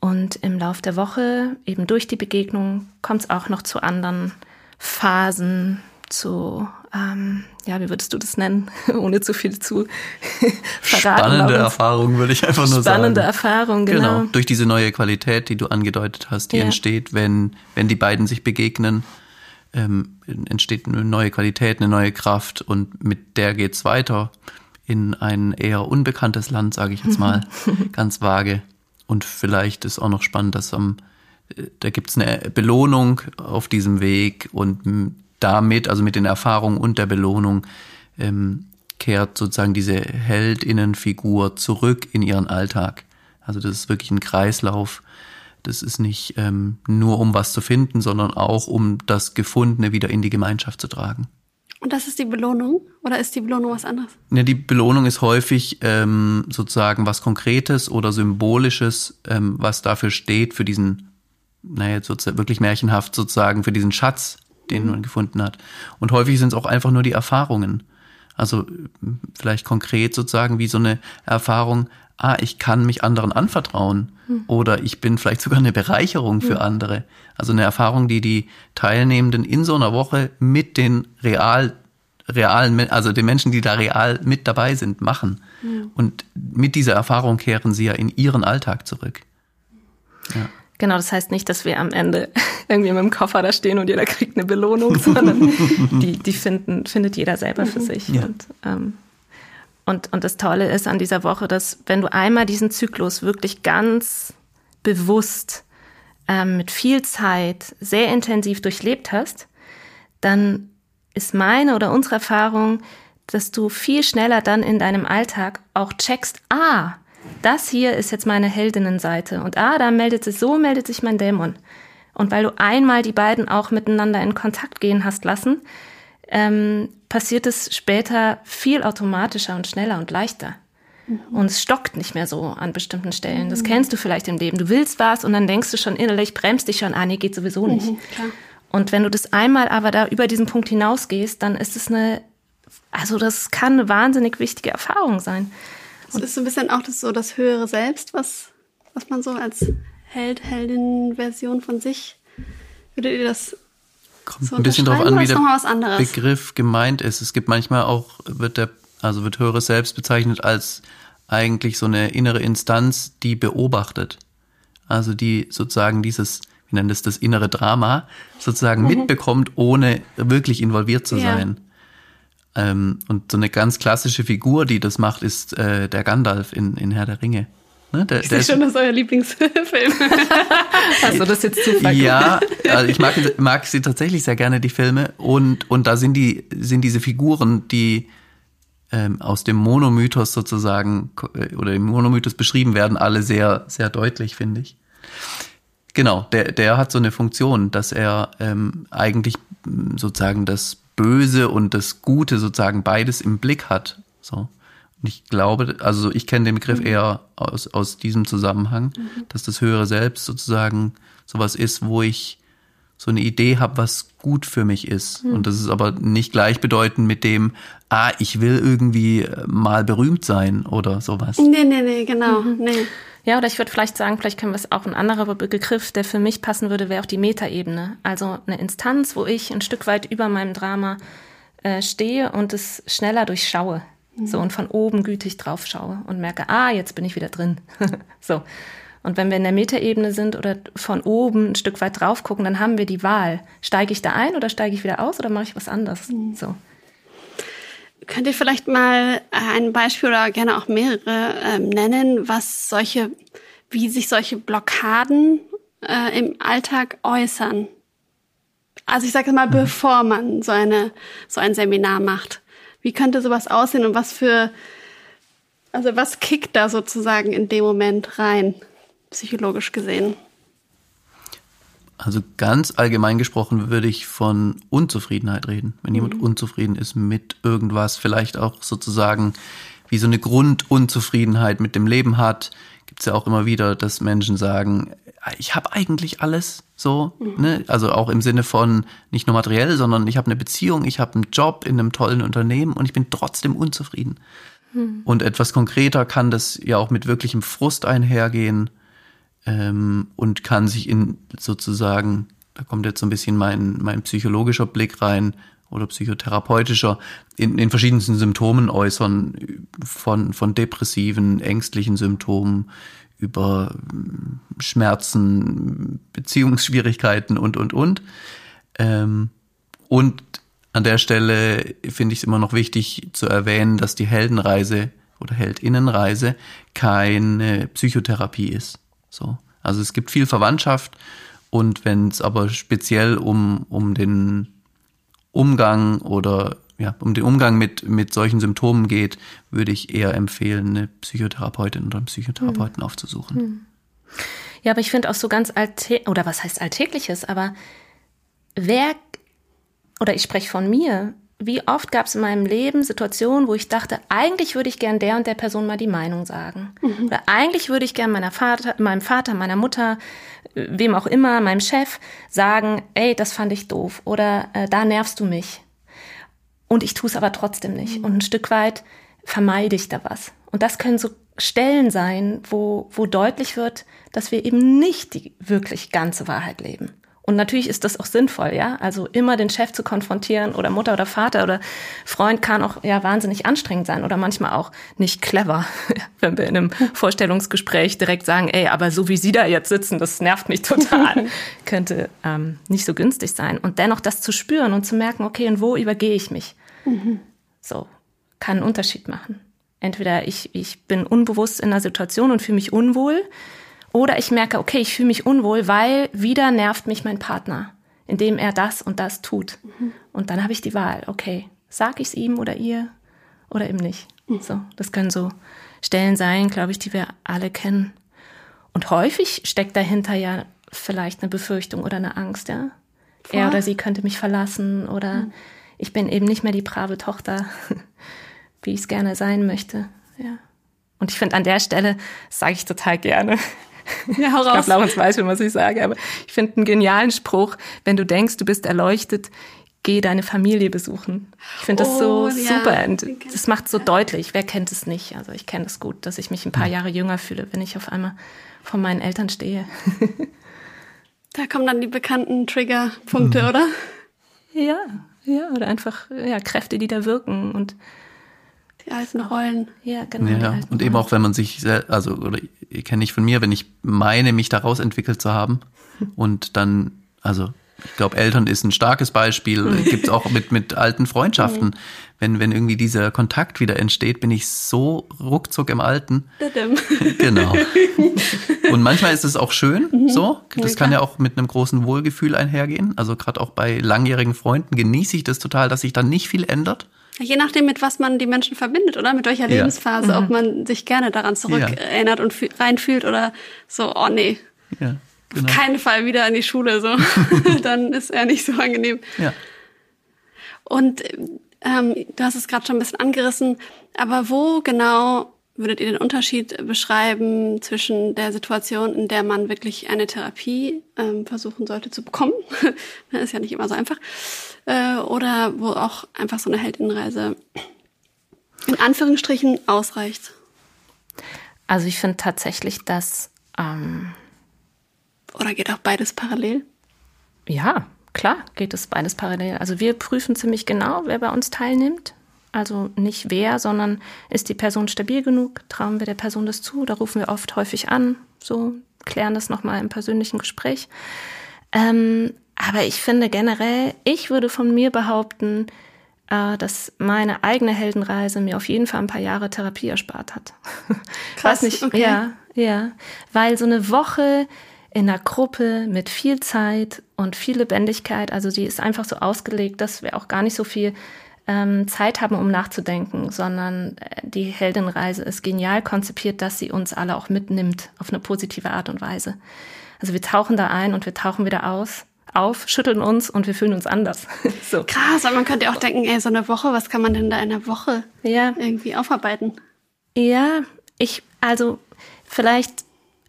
Und im Lauf der Woche, eben durch die Begegnung, kommt es auch noch zu anderen Phasen, zu ähm, ja, wie würdest du das nennen, (laughs) ohne zu viel zu (laughs) verraten? Spannende Erfahrung, würde ich einfach nur Spannende sagen. Spannende Erfahrung, genau. genau. Durch diese neue Qualität, die du angedeutet hast, die ja. entsteht, wenn, wenn die beiden sich begegnen, ähm, entsteht eine neue Qualität, eine neue Kraft und mit der geht's weiter in ein eher unbekanntes Land, sage ich jetzt mal, (laughs) ganz vage. Und vielleicht ist auch noch spannend, dass am äh, da gibt's eine Belohnung auf diesem Weg und damit, also mit den Erfahrungen und der Belohnung, ähm, kehrt sozusagen diese Heldinnenfigur zurück in ihren Alltag. Also das ist wirklich ein Kreislauf. Das ist nicht ähm, nur um was zu finden, sondern auch um das Gefundene wieder in die Gemeinschaft zu tragen. Und das ist die Belohnung? Oder ist die Belohnung was anderes? Ja, die Belohnung ist häufig ähm, sozusagen was Konkretes oder Symbolisches, ähm, was dafür steht, für diesen, naja, sozusagen wirklich märchenhaft sozusagen, für diesen Schatz, den man gefunden hat. Und häufig sind es auch einfach nur die Erfahrungen. Also vielleicht konkret sozusagen wie so eine Erfahrung, ah, ich kann mich anderen anvertrauen hm. oder ich bin vielleicht sogar eine Bereicherung für hm. andere. Also eine Erfahrung, die die Teilnehmenden in so einer Woche mit den real realen, also den Menschen, die da real mit dabei sind, machen. Hm. Und mit dieser Erfahrung kehren sie ja in ihren Alltag zurück. Ja. Genau, das heißt nicht, dass wir am Ende (laughs) irgendwie mit dem Koffer da stehen und jeder kriegt eine Belohnung, (laughs) sondern die, die finden, findet jeder selber für sich. Ja. Und, ähm, und, und das Tolle ist an dieser Woche, dass wenn du einmal diesen Zyklus wirklich ganz bewusst ähm, mit viel Zeit sehr intensiv durchlebt hast, dann ist meine oder unsere Erfahrung, dass du viel schneller dann in deinem Alltag auch checkst, ah, das hier ist jetzt meine Heldinnenseite und ah, da meldet sich, so meldet sich mein Dämon. Und weil du einmal die beiden auch miteinander in Kontakt gehen hast lassen, ähm, passiert es später viel automatischer und schneller und leichter. Mhm. Und es stockt nicht mehr so an bestimmten Stellen. Das mhm. kennst du vielleicht im Leben. Du willst was und dann denkst du schon innerlich, bremst dich schon, ah nee, geht sowieso nicht. Mhm, und wenn du das einmal aber da über diesen Punkt hinausgehst, dann ist es eine, also das kann eine wahnsinnig wichtige Erfahrung sein. Es ist so ein bisschen auch das, so das höhere Selbst, was, was man so als Held, Heldin-Version von sich, würdet ihr das Kommt so ein bisschen darauf an, wie der Begriff gemeint ist. Es gibt manchmal auch, wird der, also wird höheres Selbst bezeichnet als eigentlich so eine innere Instanz, die beobachtet. Also die sozusagen dieses, wie nennt es das, innere Drama sozusagen mhm. mitbekommt, ohne wirklich involviert zu ja. sein. Ähm, und so eine ganz klassische Figur, die das macht, ist äh, der Gandalf in, in Herr der Ringe. Ne? Der, Ich der sehe schon, das ist euer Lieblingsfilm. (laughs) Hast du das jetzt Zufall Ja, also ich mag, mag sie tatsächlich sehr gerne, die Filme. Und, und da sind die, sind diese Figuren, die ähm, aus dem Monomythos sozusagen äh, oder im Monomythos beschrieben werden, alle sehr, sehr deutlich, finde ich. Genau, der, der hat so eine Funktion, dass er ähm, eigentlich sozusagen das Böse und das Gute sozusagen beides im Blick hat. So. Und ich glaube, also ich kenne den Begriff eher aus, aus diesem Zusammenhang, dass das höhere Selbst sozusagen sowas ist, wo ich so eine Idee habe, was gut für mich ist. Und das ist aber nicht gleichbedeutend mit dem, ah, ich will irgendwie äh, mal berühmt sein oder sowas. nee, nee, nee, genau. Nee. Ja, oder ich würde vielleicht sagen, vielleicht können wir es auch ein anderer Begriff, der für mich passen würde, wäre auch die Metaebene. Also eine Instanz, wo ich ein Stück weit über meinem Drama äh, stehe und es schneller durchschaue. So und von oben gütig drauf schaue und merke, ah, jetzt bin ich wieder drin. (laughs) so. Und wenn wir in der Metaebene sind oder von oben ein Stück weit drauf gucken, dann haben wir die Wahl. Steige ich da ein oder steige ich wieder aus oder mache ich was anderes? So. Könnt ihr vielleicht mal ein Beispiel oder gerne auch mehrere ähm, nennen, was solche, wie sich solche Blockaden äh, im Alltag äußern? Also ich sage mal, bevor man so eine so ein Seminar macht, wie könnte sowas aussehen und was für, also was kickt da sozusagen in dem Moment rein, psychologisch gesehen? Also ganz allgemein gesprochen würde ich von Unzufriedenheit reden. Wenn jemand Mhm. unzufrieden ist mit irgendwas, vielleicht auch sozusagen wie so eine Grundunzufriedenheit mit dem Leben hat, gibt es ja auch immer wieder, dass Menschen sagen, ich habe eigentlich alles so, Mhm. ne? also auch im Sinne von nicht nur materiell, sondern ich habe eine Beziehung, ich habe einen Job in einem tollen Unternehmen und ich bin trotzdem unzufrieden. Mhm. Und etwas konkreter kann das ja auch mit wirklichem Frust einhergehen ähm, und kann sich in sozusagen, da kommt jetzt so ein bisschen mein, mein psychologischer Blick rein oder psychotherapeutischer, in, in verschiedensten Symptomen äußern, von, von depressiven, ängstlichen Symptomen über ähm, Schmerzen, Beziehungsschwierigkeiten und, und, und. Ähm, und an der Stelle finde ich es immer noch wichtig zu erwähnen, dass die Heldenreise oder Heldinnenreise keine Psychotherapie ist. So. Also es gibt viel Verwandtschaft und wenn es aber speziell um, um den Umgang oder ja, um den Umgang mit, mit solchen Symptomen geht, würde ich eher empfehlen, eine Psychotherapeutin oder einen Psychotherapeuten aufzusuchen. Ja, aber ich finde auch so ganz alltä oder was heißt alltägliches, aber wer oder ich spreche von mir, wie oft gab es in meinem Leben Situationen, wo ich dachte, eigentlich würde ich gern der und der Person mal die Meinung sagen. Oder eigentlich würde ich gern meiner Vater, meinem Vater, meiner Mutter, äh, wem auch immer, meinem Chef sagen, ey, das fand ich doof oder äh, da nervst du mich. Und ich tue es aber trotzdem nicht. Und ein Stück weit vermeide ich da was. Und das können so Stellen sein, wo, wo deutlich wird, dass wir eben nicht die wirklich ganze Wahrheit leben. Und natürlich ist das auch sinnvoll, ja. Also immer den Chef zu konfrontieren oder Mutter oder Vater oder Freund kann auch ja wahnsinnig anstrengend sein oder manchmal auch nicht clever, (laughs) wenn wir in einem (laughs) Vorstellungsgespräch direkt sagen, ey, aber so wie Sie da jetzt sitzen, das nervt mich total, (laughs) könnte ähm, nicht so günstig sein. Und dennoch das zu spüren und zu merken, okay, und wo übergehe ich mich? So, kann einen Unterschied machen. Entweder ich, ich bin unbewusst in einer Situation und fühle mich unwohl, oder ich merke, okay, ich fühle mich unwohl, weil wieder nervt mich mein Partner, indem er das und das tut. Und dann habe ich die Wahl, okay, sag ich es ihm oder ihr oder eben nicht. So, das können so Stellen sein, glaube ich, die wir alle kennen. Und häufig steckt dahinter ja vielleicht eine Befürchtung oder eine Angst, ja. Er oder sie könnte mich verlassen oder ich bin eben nicht mehr die brave Tochter, (laughs) wie ich es gerne sein möchte. Ja. Und ich finde an der Stelle, das sage ich total gerne. Ja, hau (laughs) Ich glaube, raus. Laurens weiß schon, was ich sage, aber ich finde einen genialen Spruch, wenn du denkst, du bist erleuchtet, geh deine Familie besuchen. Ich finde das Oh, so ja, super und das macht so deutlich. Wer kennt es nicht? Also ich kenne es gut, dass ich mich ein paar Jahre jünger fühle, wenn ich auf einmal vor meinen Eltern stehe. Da kommen dann die bekannten Triggerpunkte, oder? Ja, ja, oder einfach ja, Kräfte, die da wirken und Die alten Rollen. ja, genau. die Ja, alten und eben Rollen. auch wenn man sich, sel- also, oder kenne ich von mir, wenn ich meine, mich daraus entwickelt zu haben (laughs) und dann, also ich glaube, Eltern ist ein starkes Beispiel. Mhm. Gibt es auch mit, mit alten Freundschaften. Wenn, wenn irgendwie dieser Kontakt wieder entsteht, bin ich so ruckzuck im Alten. (laughs) Genau. (laughs) Und manchmal ist es auch schön, Mhm. so. Das Ja, kann ja auch mit einem großen Wohlgefühl einhergehen. Also gerade auch bei langjährigen Freunden genieße ich das total, dass sich dann nicht viel ändert. Je nachdem, mit was man die Menschen verbindet, oder? Mit welcher Ja. Lebensphase, ob man sich gerne daran zurückerinnert und fü- reinfühlt oder so, oh nee, Ja, genau. auf keinen Fall wieder in die Schule, so. (laughs) Dann ist er nicht so angenehm. Ja. Und ähm, du hast es gerade schon ein bisschen angerissen, aber wo genau würdet ihr den Unterschied beschreiben zwischen der Situation, in der man wirklich eine Therapie ähm, versuchen sollte zu bekommen? (laughs) ist ja nicht immer so einfach. Äh, oder wo auch einfach so eine Heldinnenreise in Anführungsstrichen ausreicht. Also ich finde tatsächlich, dass ähm, Oder geht auch beides parallel? Ja, klar geht es beides parallel. Also wir prüfen ziemlich genau, wer bei uns teilnimmt. Also nicht wer, sondern ist die Person stabil genug? Trauen wir der Person das zu? Da rufen wir oft häufig an, so klären das nochmal im persönlichen Gespräch. Ähm, aber ich finde generell, ich würde von mir behaupten, äh, dass meine eigene Heldenreise mir auf jeden Fall ein paar Jahre Therapie erspart hat. (laughs) Krass, Weiß nicht, okay. ja, ja, weil so eine Woche in einer Gruppe mit viel Zeit und viel Lebendigkeit, also die ist einfach so ausgelegt, dass wir auch gar nicht so viel ähm, Zeit haben, um nachzudenken, sondern äh, die Heldenreise ist genial konzipiert, dass sie uns alle auch mitnimmt auf eine positive Art und Weise. Also wir tauchen da ein und wir tauchen wieder aus, auf, schütteln uns und wir fühlen uns anders. (laughs) so. Krass, aber man könnte auch denken, ey, so eine Woche, was kann man denn da in einer Woche Ja, irgendwie aufarbeiten? Ja, ich, also vielleicht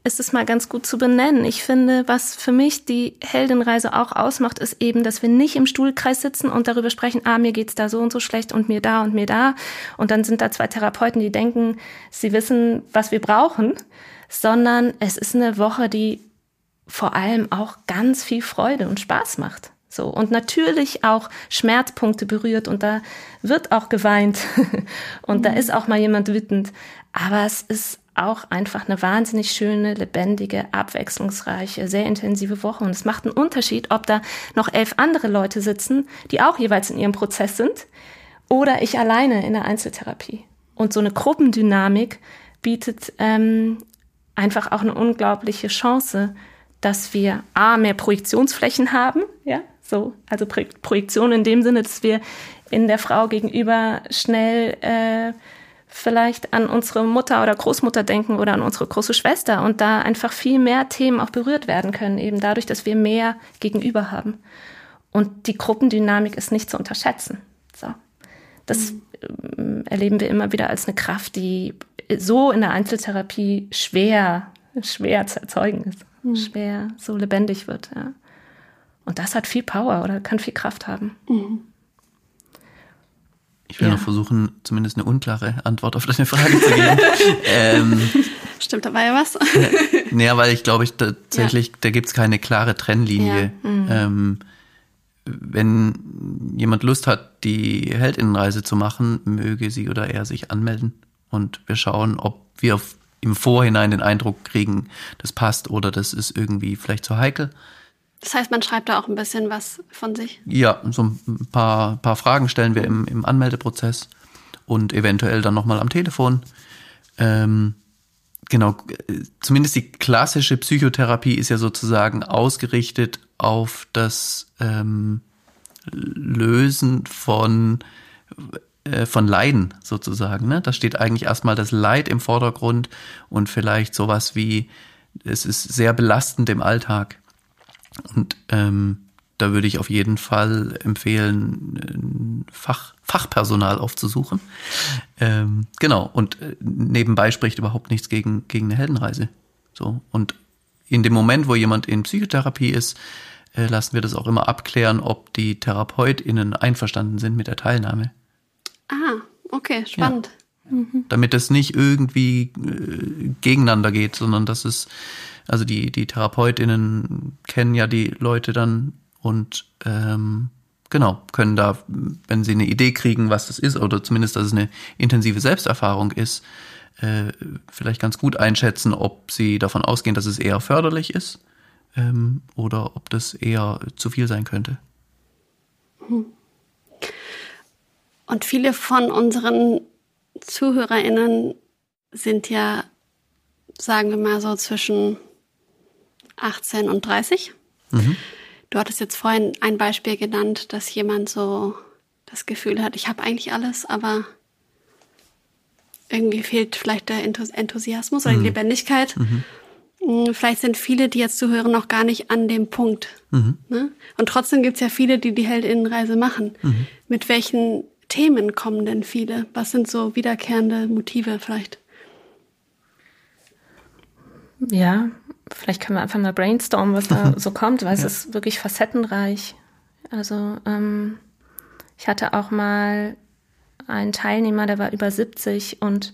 ist es mal ganz gut zu benennen. Ich finde, was für mich die Heldenreise auch ausmacht, ist eben, dass wir nicht im Stuhlkreis sitzen und darüber sprechen, ah, mir geht's da so und so schlecht und mir da und mir da. Und dann sind da zwei Therapeuten, die denken, sie wissen, was wir brauchen, sondern es ist eine Woche, die vor allem auch ganz viel Freude und Spaß macht. So. Und natürlich auch Schmerzpunkte berührt und da wird auch geweint (laughs) und da ist auch mal jemand wütend. Aber es ist auch einfach eine wahnsinnig schöne, lebendige, abwechslungsreiche, sehr intensive Woche. Und es macht einen Unterschied, ob da noch elf andere Leute sitzen, die auch jeweils in ihrem Prozess sind, oder ich alleine in der Einzeltherapie. Und so eine Gruppendynamik bietet ähm, einfach auch eine unglaubliche Chance, dass wir A, mehr Projektionsflächen haben, ja, so, also Pro Projektion in dem Sinne, dass wir in der Frau gegenüber schnell äh, vielleicht an unsere Mutter oder Großmutter denken oder an unsere große Schwester und da einfach viel mehr Themen auch berührt werden können, eben dadurch, dass wir mehr gegenüber haben. Und die Gruppendynamik ist nicht zu unterschätzen. So. Das ähm, erleben wir immer wieder als eine Kraft, die so in der Einzeltherapie schwer, schwer zu erzeugen ist. Schwer so lebendig wird, ja. Und das hat viel Power oder kann viel Kraft haben. Ich will Ja. noch versuchen, zumindest eine unklare Antwort auf deine Frage zu geben. (laughs) ähm, Stimmt, da war ja was. (laughs) naja, weil ich glaube, ich tatsächlich, da gibt's keine klare Trennlinie. Ähm, wenn jemand Lust hat, die Heldinnenreise zu machen, möge sie oder er sich anmelden und wir schauen, ob wir auf- im Vorhinein den Eindruck kriegen, das passt oder das ist irgendwie vielleicht zu heikel. Das heißt, man schreibt da auch ein bisschen was von sich. Ja, so ein paar, paar Fragen stellen wir im, im Anmeldeprozess und eventuell dann nochmal am Telefon. Ähm, genau, zumindest die klassische Psychotherapie ist ja sozusagen ausgerichtet auf das ähm, Lösen von, äh, von Leiden sozusagen. Ne? Da steht eigentlich erstmal das Leid im Vordergrund und vielleicht sowas wie, es ist sehr belastend im Alltag. Und ähm, da würde ich auf jeden Fall empfehlen, Fach, Fachpersonal aufzusuchen. Ähm, genau. Und äh, nebenbei spricht überhaupt nichts gegen, gegen eine Heldenreise. So. Und in dem Moment, wo jemand in Psychotherapie ist, äh, lassen wir das auch immer abklären, ob die TherapeutInnen einverstanden sind mit der Teilnahme. Ah, okay, spannend. Damit es nicht irgendwie äh, gegeneinander geht, sondern dass es, also die, die TherapeutInnen kennen ja die Leute dann und ähm, genau, können da, wenn sie eine Idee kriegen, was das ist, oder zumindest, dass es eine intensive Selbsterfahrung ist, äh, vielleicht ganz gut einschätzen, ob sie davon ausgehen, dass es eher förderlich ist ähm, oder ob das eher zu viel sein könnte. Und viele von unseren ZuhörerInnen sind ja, sagen wir mal so, zwischen 18 und 30. Mhm. Du hattest jetzt vorhin ein Beispiel genannt, dass jemand so das Gefühl hat, ich habe eigentlich alles, aber irgendwie fehlt vielleicht der Enthusiasmus oder die mhm. Lebendigkeit. Mhm. Hm, vielleicht sind viele, die jetzt zuhören, noch gar nicht an dem Punkt. Mhm. Ne? Und trotzdem gibt es ja viele, die die Heldinnenreise machen. Mhm. Mit welchen Themen kommen denn viele? Was sind so wiederkehrende Motive vielleicht? Ja, vielleicht können wir einfach mal brainstormen, was da (laughs) so kommt, weil ja. es ist wirklich facettenreich. Also ähm, ich hatte auch mal einen Teilnehmer, der war über 70 und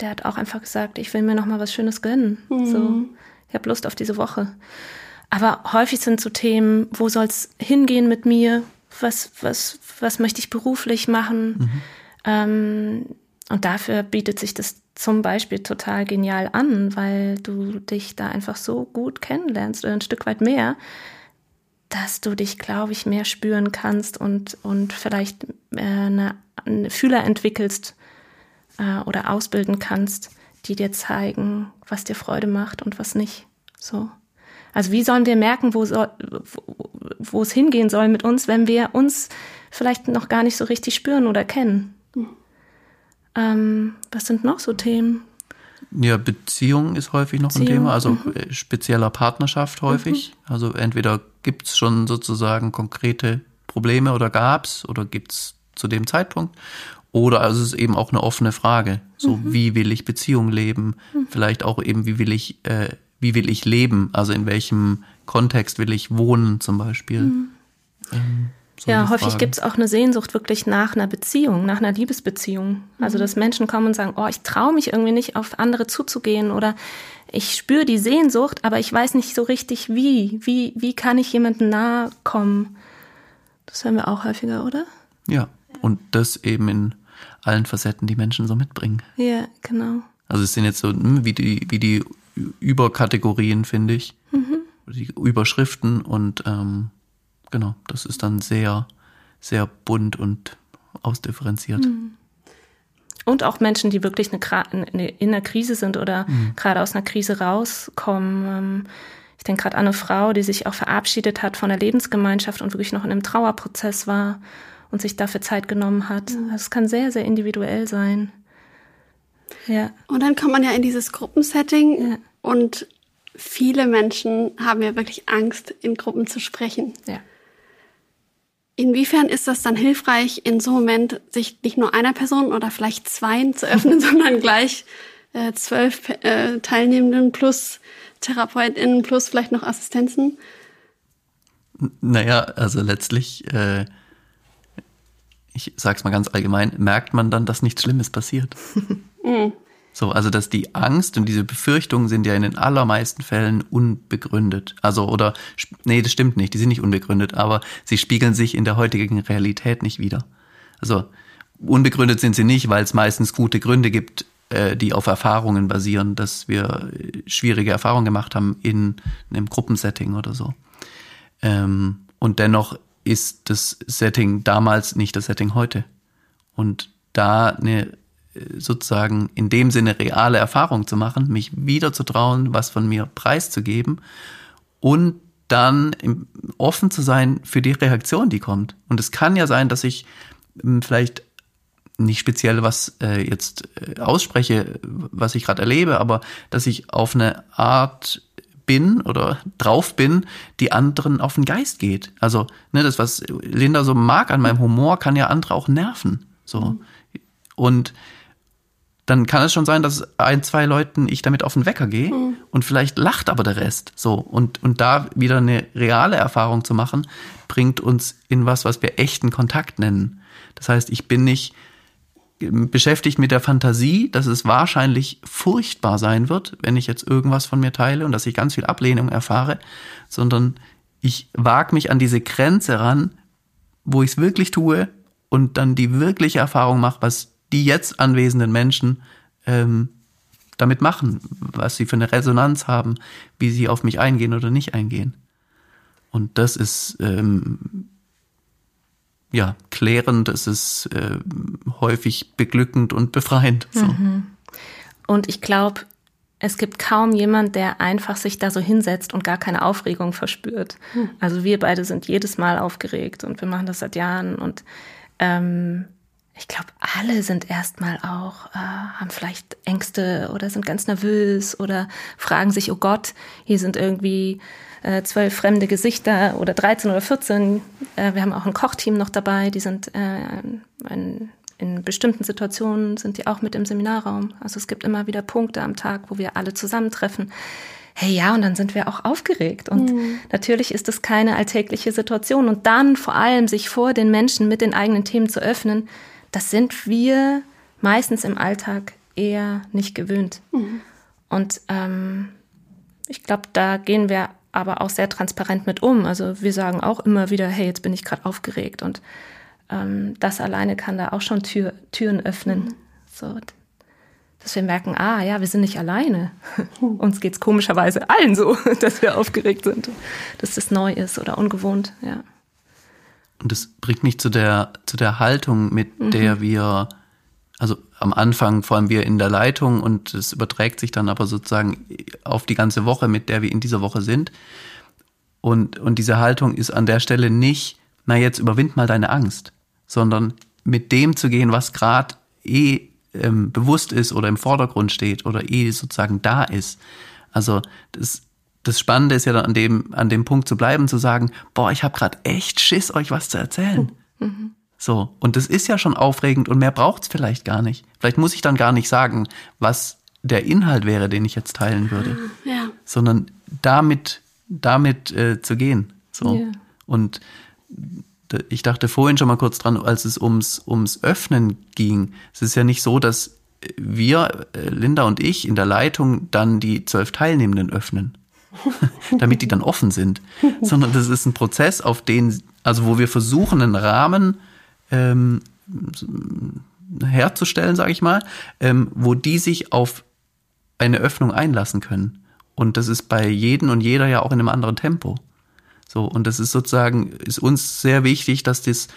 der hat auch einfach gesagt, ich will mir noch mal was Schönes gönnen. Mhm. So, ich habe Lust auf diese Woche. Aber häufig sind so Themen, wo soll es hingehen mit mir? Was, was, was möchte ich beruflich machen? Mhm. Ähm, und dafür bietet sich das zum Beispiel total genial an, weil du dich da einfach so gut kennenlernst oder ein Stück weit mehr, dass du dich, glaube ich, mehr spüren kannst und, und vielleicht äh, eine, eine Fühler entwickelst, äh, oder ausbilden kannst, die dir zeigen, was dir Freude macht und was nicht. So. Also wie sollen wir merken, wo, soll, wo, wo es hingehen soll mit uns, wenn wir uns vielleicht noch gar nicht so richtig spüren oder kennen? Mhm. Ähm, was sind noch so Themen? Ja, Beziehung ist häufig noch Beziehung, ein Thema, also mhm. Äh, spezieller Partnerschaft häufig. Mhm. Also entweder gibt es schon sozusagen konkrete Probleme oder gab es oder gibt es zu dem Zeitpunkt oder also es ist eben auch eine offene Frage. So, mhm. wie will ich Beziehung leben? Mhm. Vielleicht auch eben, wie will ich, äh, wie will ich leben? Also in welchem Kontext will ich wohnen zum Beispiel? Mhm. Ähm, so ja, häufig gibt es auch eine Sehnsucht wirklich nach einer Beziehung, nach einer Liebesbeziehung. Also mhm. dass Menschen kommen und sagen, oh, ich traue mich irgendwie nicht auf andere zuzugehen oder ich spüre die Sehnsucht, aber ich weiß nicht so richtig wie. Wie, wie kann ich jemandem nahe kommen? Das hören wir auch häufiger, oder? Ja, und das eben in allen Facetten, die Menschen so mitbringen. Ja, genau. Also es sind jetzt so hm, wie die, wie die Überkategorien, finde ich. Mhm. Die Überschriften und ähm, genau, das ist dann sehr, sehr bunt und ausdifferenziert. Mhm. Und auch Menschen, die wirklich eine, in einer Krise sind oder mhm. gerade aus einer Krise rauskommen. Ähm, ich denke gerade an eine Frau, die sich auch verabschiedet hat von der Lebensgemeinschaft und wirklich noch in einem Trauerprozess war und sich dafür Zeit genommen hat. Mhm. Es kann sehr, sehr individuell sein. Ja. Und dann kommt man ja in dieses Gruppensetting ja. und viele Menschen haben ja wirklich Angst, in Gruppen zu sprechen. Ja. Inwiefern ist das dann hilfreich, in so einem Moment sich nicht nur einer Person oder vielleicht zweien zu öffnen, (laughs) sondern gleich äh, zwölf äh, Teilnehmenden plus TherapeutInnen plus vielleicht noch Assistenzen? Naja, also letztlich äh, ich sag's mal ganz allgemein, merkt man dann, dass nichts Schlimmes passiert. (laughs) Mhm. So, also dass die Angst und diese Befürchtungen sind ja in den allermeisten Fällen unbegründet. Also, oder, nee, das stimmt nicht, die sind nicht unbegründet, aber sie spiegeln sich in der heutigen Realität nicht wieder. Also, unbegründet sind sie nicht, weil es meistens gute Gründe gibt, äh, die auf Erfahrungen basieren, dass wir äh, schwierige Erfahrungen gemacht haben in einem Gruppensetting oder so. Ähm, und dennoch ist das Setting damals nicht das Setting heute. Und da eine sozusagen in dem Sinne reale Erfahrung zu machen, mich wieder zu trauen, was von mir preiszugeben und dann offen zu sein für die Reaktion, die kommt. Und es kann ja sein, dass ich hm, vielleicht nicht speziell was äh, jetzt äh, ausspreche, was ich gerade erlebe, aber dass ich auf eine Art bin oder drauf bin, die anderen auf den Geist geht. Also, ne, das, was Linda so mag an meinem Humor, kann ja andere auch nerven. So. Mhm. Und dann kann es schon sein, dass ein, zwei Leuten ich damit auf den Wecker gehe mhm. und vielleicht lacht aber der Rest. So. Und, und da wieder eine reale Erfahrung zu machen, bringt uns in was, was wir echten Kontakt nennen. Das heißt, ich bin nicht beschäftigt mit der Fantasie, dass es wahrscheinlich furchtbar sein wird, wenn ich jetzt irgendwas von mir teile und dass ich ganz viel Ablehnung erfahre, sondern ich wage mich an diese Grenze ran, wo ich es wirklich tue und dann die wirkliche Erfahrung mache, was die jetzt anwesenden Menschen ähm, damit machen, was sie für eine Resonanz haben, wie sie auf mich eingehen oder nicht eingehen. Und das ist ähm, ja klärend, es ist äh, häufig beglückend und befreiend. So. Mhm. Und ich glaube, es gibt kaum jemand, der einfach sich da so hinsetzt und gar keine Aufregung verspürt. Hm. Also wir beide sind jedes Mal aufgeregt und wir machen das seit Jahren und ähm, ich glaube, alle sind erstmal auch, äh, haben vielleicht Ängste oder sind ganz nervös oder fragen sich, oh Gott, hier sind irgendwie äh, zwölf fremde Gesichter oder 13 oder 14. Äh, wir haben auch ein Kochteam noch dabei, die sind äh, ein in bestimmten Situationen sind die auch mit im Seminarraum. Also es gibt immer wieder Punkte am Tag, wo wir alle zusammentreffen. Hey, ja, und dann sind wir auch aufgeregt. Und mhm. natürlich ist es keine alltägliche Situation. Und dann vor allem sich vor den Menschen mit den eigenen Themen zu öffnen, das sind wir meistens im Alltag eher nicht gewöhnt. Mhm. Und ähm, ich glaube, da gehen wir aber auch sehr transparent mit um. Also wir sagen auch immer wieder, hey, jetzt bin ich gerade aufgeregt und ähm, das alleine kann da auch schon Tür, Türen öffnen. Mhm. So, dass wir merken, ah ja, wir sind nicht alleine. (laughs) Uns geht es komischerweise allen so, (laughs) dass wir aufgeregt sind, dass das neu ist oder ungewohnt, ja. Und das bringt mich zu der, zu der Haltung, mit mhm. der wir, also am Anfang vor allem wir in der Leitung und es überträgt sich dann aber sozusagen auf die ganze Woche, mit der wir in dieser Woche sind. Und, und diese Haltung ist an der Stelle nicht, na jetzt überwind mal deine Angst, sondern mit dem zu gehen, was gerade eh ähm, bewusst ist oder im Vordergrund steht oder eh sozusagen da ist. Also das, das Spannende ist ja dann an dem, an dem Punkt zu bleiben, zu sagen, boah, ich habe gerade echt Schiss, euch was zu erzählen. Mhm. So, und das ist ja schon aufregend und mehr braucht's vielleicht gar nicht. Vielleicht muss ich dann gar nicht sagen, was der Inhalt wäre, den ich jetzt teilen würde, ja. sondern damit, damit äh, zu gehen. So. Ja. Und ich dachte vorhin schon mal kurz dran, als es ums, ums Öffnen ging. Es ist ja nicht so, dass wir, äh, Linda und ich, in der Leitung dann die zwölf Teilnehmenden öffnen, (laughs) damit die dann offen sind, (laughs) sondern das ist ein Prozess, auf den, also wo wir versuchen, einen Rahmen ähm, herzustellen, sage ich mal, ähm, wo die sich auf eine Öffnung einlassen können. Und das ist bei jedem und jeder ja auch in einem anderen Tempo. So, und das ist sozusagen, ist uns sehr wichtig, dass das,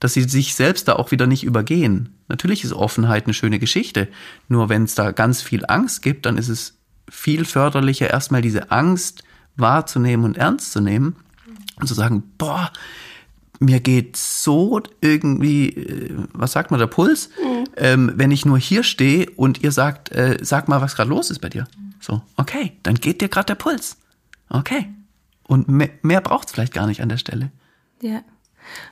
dass sie sich selbst da auch wieder nicht übergehen. Natürlich ist Offenheit eine schöne Geschichte. Nur wenn es da ganz viel Angst gibt, dann ist es viel förderlicher, erstmal diese Angst wahrzunehmen und ernst zu nehmen und zu sagen, boah, mir geht so irgendwie, äh, was sagt man, der Puls, mhm. ähm, wenn ich nur hier stehe und ihr sagt, äh, sag mal, was gerade los ist bei dir. So, okay, dann geht dir gerade der Puls. Okay, und mehr, mehr braucht es vielleicht gar nicht an der Stelle. Ja.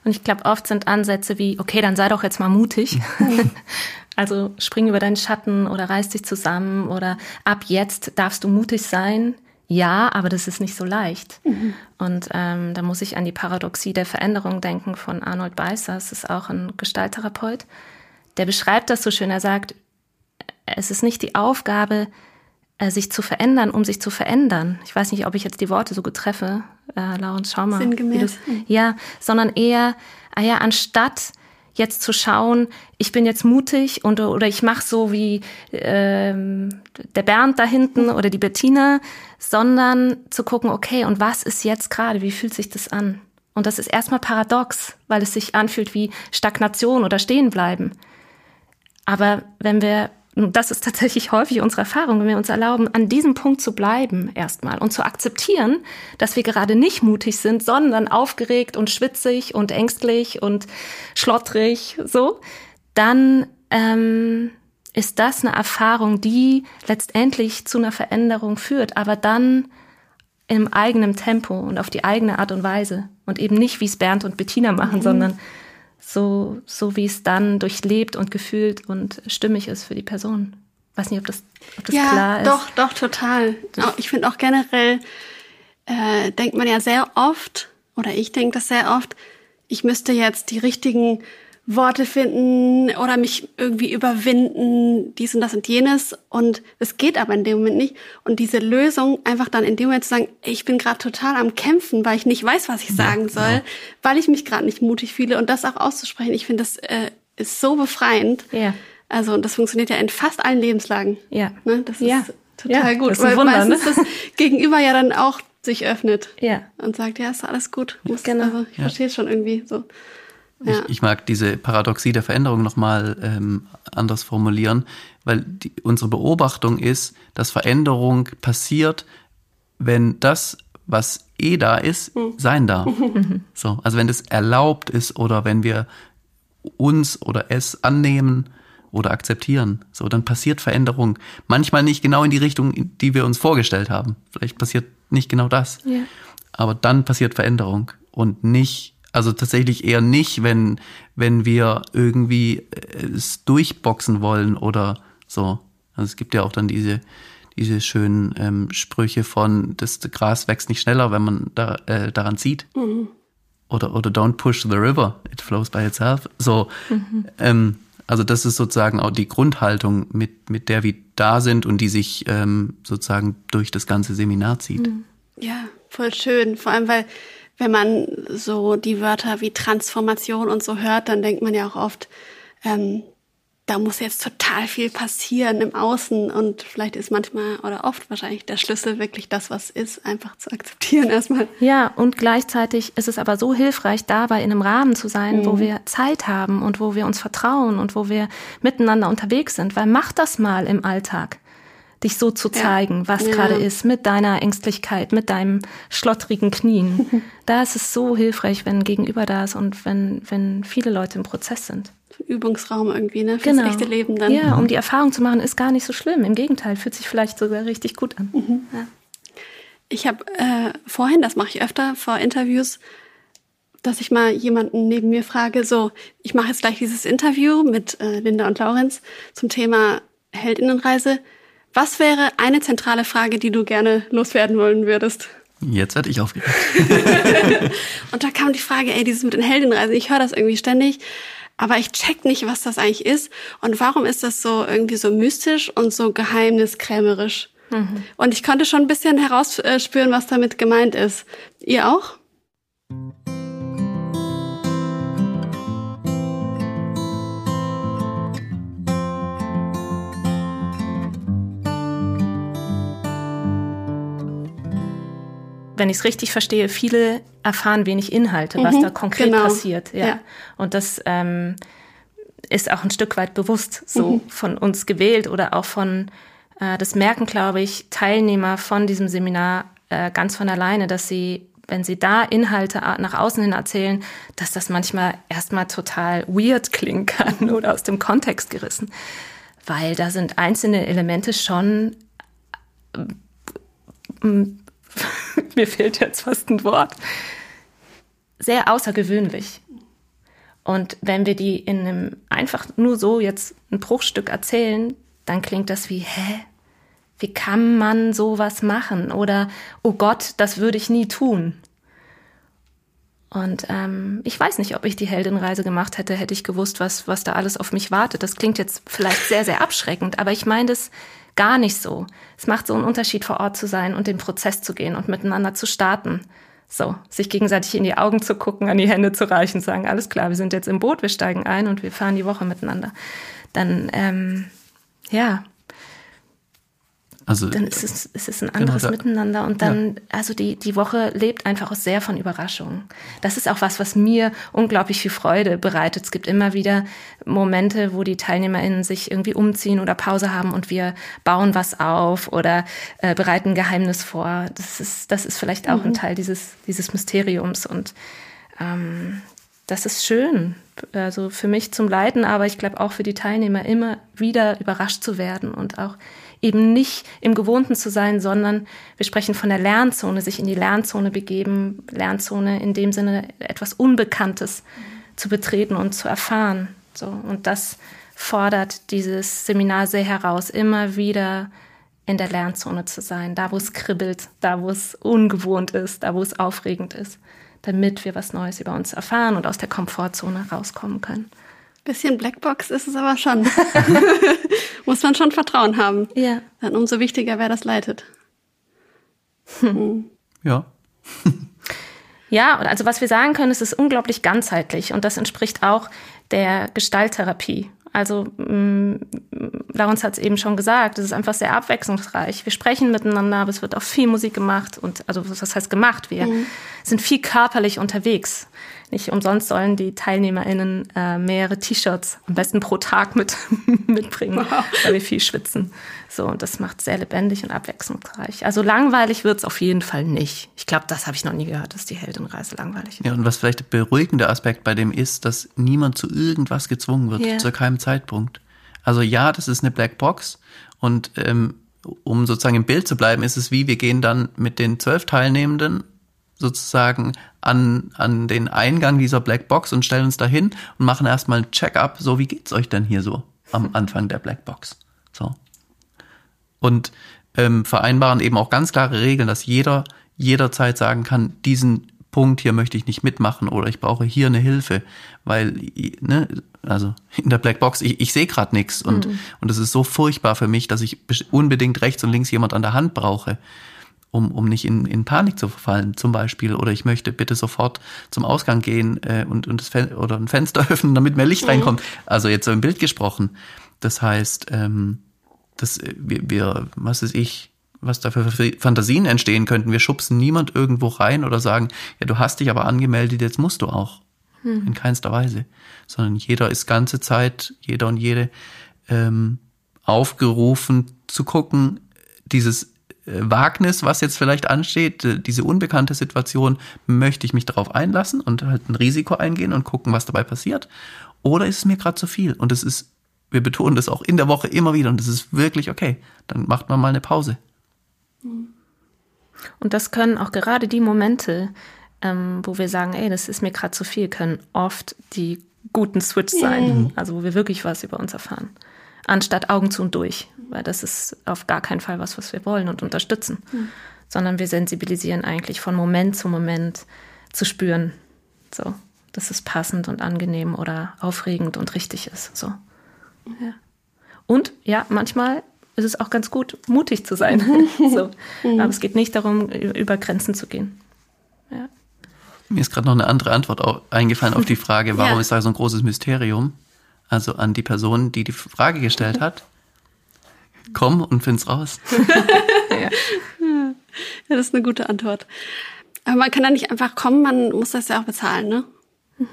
Und ich glaube, oft sind Ansätze wie, okay, dann sei doch jetzt mal mutig. (laughs) (laughs) also spring über deinen Schatten oder reiß dich zusammen oder ab jetzt darfst du mutig sein. Ja, aber das ist nicht so leicht. Mhm. Und ähm, da muss ich an die Paradoxie der Veränderung denken von Arnold Beisser. Das ist auch ein Gestalttherapeut. Der beschreibt das so schön. Er sagt, es ist nicht die Aufgabe, äh, sich zu verändern, um sich zu verändern. Ich weiß nicht, ob ich jetzt die Worte so getreffe, äh, Laurens, schau mal. Sinngemäß. Ja, sondern eher, ah ja, anstatt jetzt zu schauen, ich bin jetzt mutig und oder ich mache so wie ähm, der Bernd da hinten oder die Bettina, sondern zu gucken, okay, und was ist jetzt gerade, wie fühlt sich das an? Und das ist erstmal paradox, weil es sich anfühlt wie Stagnation oder Stehenbleiben. Aber wenn wir das ist tatsächlich häufig unsere Erfahrung, wenn wir uns erlauben, an diesem Punkt zu bleiben erstmal und zu akzeptieren, dass wir gerade nicht mutig sind, sondern aufgeregt und schwitzig und ängstlich und schlottrig, so, dann ähm, ist das eine Erfahrung, die letztendlich zu einer Veränderung führt, aber dann im eigenen Tempo und auf die eigene Art und Weise und eben nicht, wie es Bernd und Bettina machen, mhm. sondern so, so wie es dann durchlebt und gefühlt und stimmig ist für die Person. Weiß nicht, ob das, ob das ja, klar ist. Doch, doch, total. Ich finde auch generell, äh, denkt man ja sehr oft, oder ich denke das sehr oft, ich müsste jetzt die richtigen Worte finden oder mich irgendwie überwinden, dies und das und jenes. Und es geht aber in dem Moment nicht. Und diese Lösung, einfach dann in dem Moment zu sagen, ich bin gerade total am Kämpfen, weil ich nicht weiß, was ich sagen soll, ja. weil ich mich gerade nicht mutig fühle und das auch auszusprechen, ich finde, das äh, ist so befreiend. Ja. Also und das funktioniert ja in fast allen Lebenslagen. Ja. Ne? Das ist Ja. total Ja, gut, das weil Wunder, meistens ne? das Gegenüber ja dann auch sich öffnet Ja. und sagt, ja, ist alles gut. Muss, Genau. Also ich verstehe es schon irgendwie so. Ja. Ich, ich mag diese Paradoxie der Veränderung nochmal ähm, anders formulieren, weil die, unsere Beobachtung ist, dass Veränderung passiert, wenn das, was eh da ist, sein darf. (laughs) So, also wenn das erlaubt ist oder wenn wir uns oder es annehmen oder akzeptieren, so dann passiert Veränderung. Manchmal nicht genau in die Richtung, in die wir uns vorgestellt haben. Vielleicht passiert nicht genau das. Ja. Aber dann passiert Veränderung und nicht, also tatsächlich eher nicht, wenn, wenn wir irgendwie äh, es durchboxen wollen oder so. Also es gibt ja auch dann diese, diese schönen ähm, Sprüche von, das Gras wächst nicht schneller, wenn man da, äh, daran zieht. Oder, oder don't push the river, it flows by itself. So, ähm, also das ist sozusagen auch die Grundhaltung, mit, mit der wir da sind und die sich ähm, sozusagen durch das ganze Seminar zieht. Ja, voll schön. Vor allem, weil wenn man so die Wörter wie Transformation und so hört, dann denkt man ja auch oft, ähm, da muss jetzt total viel passieren im Außen und vielleicht ist manchmal oder oft wahrscheinlich der Schlüssel wirklich das, was ist, einfach zu akzeptieren erstmal. Ja, und gleichzeitig ist es aber so hilfreich, dabei in einem Rahmen zu sein, wo wir Zeit haben und wo wir uns vertrauen und wo wir miteinander unterwegs sind. Weil mach das mal im Alltag, dich so zu zeigen, was Ja. gerade ist, mit deiner Ängstlichkeit, mit deinem schlottrigen Knien. (laughs) da ist es so hilfreich, wenn Gegenüber da ist und wenn, wenn viele Leute im Prozess sind. Übungsraum irgendwie, ne? Fürs echte Leben dann. Ja, um die Erfahrung zu machen, ist gar nicht so schlimm. Im Gegenteil, fühlt sich vielleicht sogar richtig gut an. Ja. Ich habe äh, vorhin, das mache ich öfter vor Interviews, dass ich mal jemanden neben mir frage, so, ich mache jetzt gleich dieses Interview mit äh, Linda und Laurenz zum Thema Heldinnenreise. Was wäre eine zentrale Frage, die du gerne loswerden wollen würdest? Jetzt werde ich aufgeregt. (laughs) Und da kam die Frage, ey, dieses mit den Heldinnenreisen, ich höre das irgendwie ständig, aber ich check nicht, was das eigentlich ist und warum ist das so irgendwie so mystisch und so geheimniskrämerisch. Und ich konnte schon ein bisschen herausspüren, was damit gemeint ist. Ihr auch? Wenn ich es richtig verstehe, viele erfahren wenig Inhalte, was da konkret genau. passiert. Ja. Ja. Und das ähm, ist auch ein Stück weit bewusst so von uns gewählt oder auch von, äh, das merken, glaube ich, Teilnehmer von diesem Seminar äh, ganz von alleine, dass sie, wenn sie da Inhalte nach außen hin erzählen, dass das manchmal erstmal total weird klingen kann (laughs) oder aus dem Kontext gerissen. Weil da sind einzelne Elemente schon (laughs) mir fehlt jetzt fast ein Wort, sehr außergewöhnlich. Und wenn wir die in einem einfach nur so jetzt ein Bruchstück erzählen, dann klingt das wie, hä? Wie kann man sowas machen? Oder, oh Gott, das würde ich nie tun. Und ähm, ich weiß nicht, ob ich die Heldenreise gemacht hätte, hätte ich gewusst, was, was da alles auf mich wartet. Das klingt jetzt vielleicht sehr, sehr abschreckend, aber ich meine das gar nicht so. Es macht so einen Unterschied, vor Ort zu sein und den Prozess zu gehen und miteinander zu starten. So, sich gegenseitig in die Augen zu gucken, an die Hände zu reichen, sagen, alles klar, wir sind jetzt im Boot, wir steigen ein und wir fahren die Woche miteinander. Dann, ähm, ja, Also dann ist es, ist es ein anderes da- Miteinander und dann, also die, die Woche lebt einfach auch sehr von Überraschungen. Das ist auch was, was mir unglaublich viel Freude bereitet. Es gibt immer wieder Momente, wo die TeilnehmerInnen sich irgendwie umziehen oder Pause haben und wir bauen was auf oder äh, bereiten ein Geheimnis vor. Das ist, das ist vielleicht auch ein Teil dieses, dieses Mysteriums und ähm, das ist schön. Also für mich zum Leiten, aber ich glaube auch für die Teilnehmer immer wieder überrascht zu werden und auch eben nicht im Gewohnten zu sein, sondern wir sprechen von der Lernzone, sich in die Lernzone begeben, Lernzone in dem Sinne etwas Unbekanntes zu betreten und zu erfahren. So und das fordert dieses Seminar sehr heraus, immer wieder in der Lernzone zu sein, da wo es kribbelt, da wo es ungewohnt ist, da wo es aufregend ist, damit wir was Neues über uns erfahren und aus der Komfortzone rauskommen können. Bisschen Blackbox ist es aber schon. (laughs) (laughs) Muss man schon Vertrauen haben. Ja. Dann umso wichtiger, wer das leitet. ja. (laughs) Ja, und also was wir sagen können, es ist unglaublich ganzheitlich und das entspricht auch der Gestalttherapie. Also mm, Laurens hat es eben schon gesagt, es ist einfach sehr abwechslungsreich. Wir sprechen miteinander, aber es wird auch viel Musik gemacht und also was heißt gemacht? Wir mhm. sind viel körperlich unterwegs. Nicht umsonst sollen die TeilnehmerInnen äh, mehrere T-Shirts am besten pro Tag mit, (laughs) mitbringen, wow. weil wir viel schwitzen. So, und das macht sehr lebendig und abwechslungsreich. Also langweilig wird's auf jeden Fall nicht. Ich glaube, das habe ich noch nie gehört, dass die Heldenreise langweilig ist. Ja, und was vielleicht der beruhigende Aspekt bei dem ist, dass niemand zu irgendwas gezwungen wird, yeah. zu keinem Zeitpunkt. Also ja, das ist eine Blackbox und ähm, um sozusagen im Bild zu bleiben, ist es wie, wir gehen dann mit den zwölf Teilnehmenden sozusagen an, an den Eingang dieser Blackbox und stellen uns dahin und machen erstmal ein Check-up, so wie geht's euch denn hier so am (laughs) Anfang der Blackbox? So. Und ähm, vereinbaren eben auch ganz klare Regeln, dass jeder jederzeit sagen kann, diesen Punkt hier möchte ich nicht mitmachen oder ich brauche hier eine Hilfe, weil ne, also in der Blackbox ich, ich sehe gerade nichts und mhm. und es ist so furchtbar für mich, dass ich unbedingt rechts und links jemand an der Hand brauche um, um nicht in, in Panik zu verfallen, zum Beispiel. Oder ich möchte bitte sofort zum Ausgang gehen äh, und, und das Fen oder ein Fenster (laughs) öffnen, damit mehr Licht mhm. reinkommt. Also jetzt so im Bild gesprochen. Das heißt, ähm, dass äh, wir, wir, was ist ich, was da für Fantasien entstehen könnten. Wir schubsen niemand irgendwo rein oder sagen, ja, du hast dich aber angemeldet, jetzt musst du auch. Hm. In keinster Weise. Sondern jeder ist ganze Zeit, jeder und jede ähm, aufgerufen zu gucken, dieses Wagnis, was jetzt vielleicht ansteht, äh, diese unbekannte Situation, möchte ich mich darauf einlassen und halt ein Risiko eingehen und gucken, was dabei passiert? Oder ist es mir gerade zu viel? Und es ist, wir betonen das auch in der Woche immer wieder und es ist wirklich okay. Dann macht man mal eine Pause. Und das können auch gerade die Momente, ähm, wo wir sagen, ey, das ist mir gerade zu viel, können oft die guten Switch sein. Mhm. Also wo wir wirklich was über uns erfahren anstatt Augen zu und durch, weil das ist auf gar keinen Fall was, was wir wollen und unterstützen, mhm. sondern wir sensibilisieren eigentlich von Moment zu Moment zu spüren, so, dass es passend und angenehm oder aufregend und richtig ist, so. Ja. Und ja, manchmal ist es auch ganz gut, mutig zu sein. (laughs) so. Mhm. Aber es geht nicht darum, über Grenzen zu gehen. Ja. Mir ist gerade noch eine andere Antwort eingefallen auf die Frage, warum ja. ist da so ein großes Mysterium? Also an die Person, die die Frage gestellt hat. Komm und find's raus. ja. (laughs) ja, das ist eine gute Antwort. Aber man kann da nicht einfach kommen, man muss das ja auch bezahlen, ne? Mhm.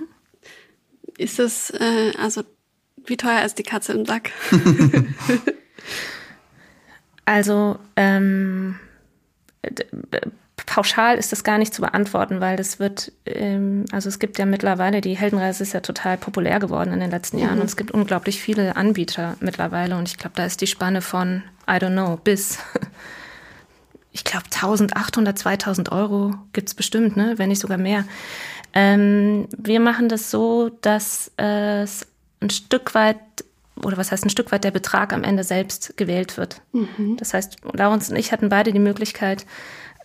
Ist es, äh, also, wie teuer ist die Katze im Sack? (laughs) also, ähm, pauschal ist das gar nicht zu beantworten, weil das wird, ähm, also es gibt ja mittlerweile, die Heldenreise ist ja total populär geworden in den letzten Jahren mhm. und es gibt unglaublich viele Anbieter mittlerweile und ich glaube, da ist die Spanne von, I don't know, bis, (laughs) ich glaube, 1800, 2000 Euro gibt's bestimmt, ne? wenn nicht sogar mehr. Ähm, wir machen das so, dass äh, es ein Stück weit oder was heißt ein Stück weit der Betrag am Ende selbst gewählt wird. Mhm. Das heißt, Laurens und ich hatten beide die Möglichkeit,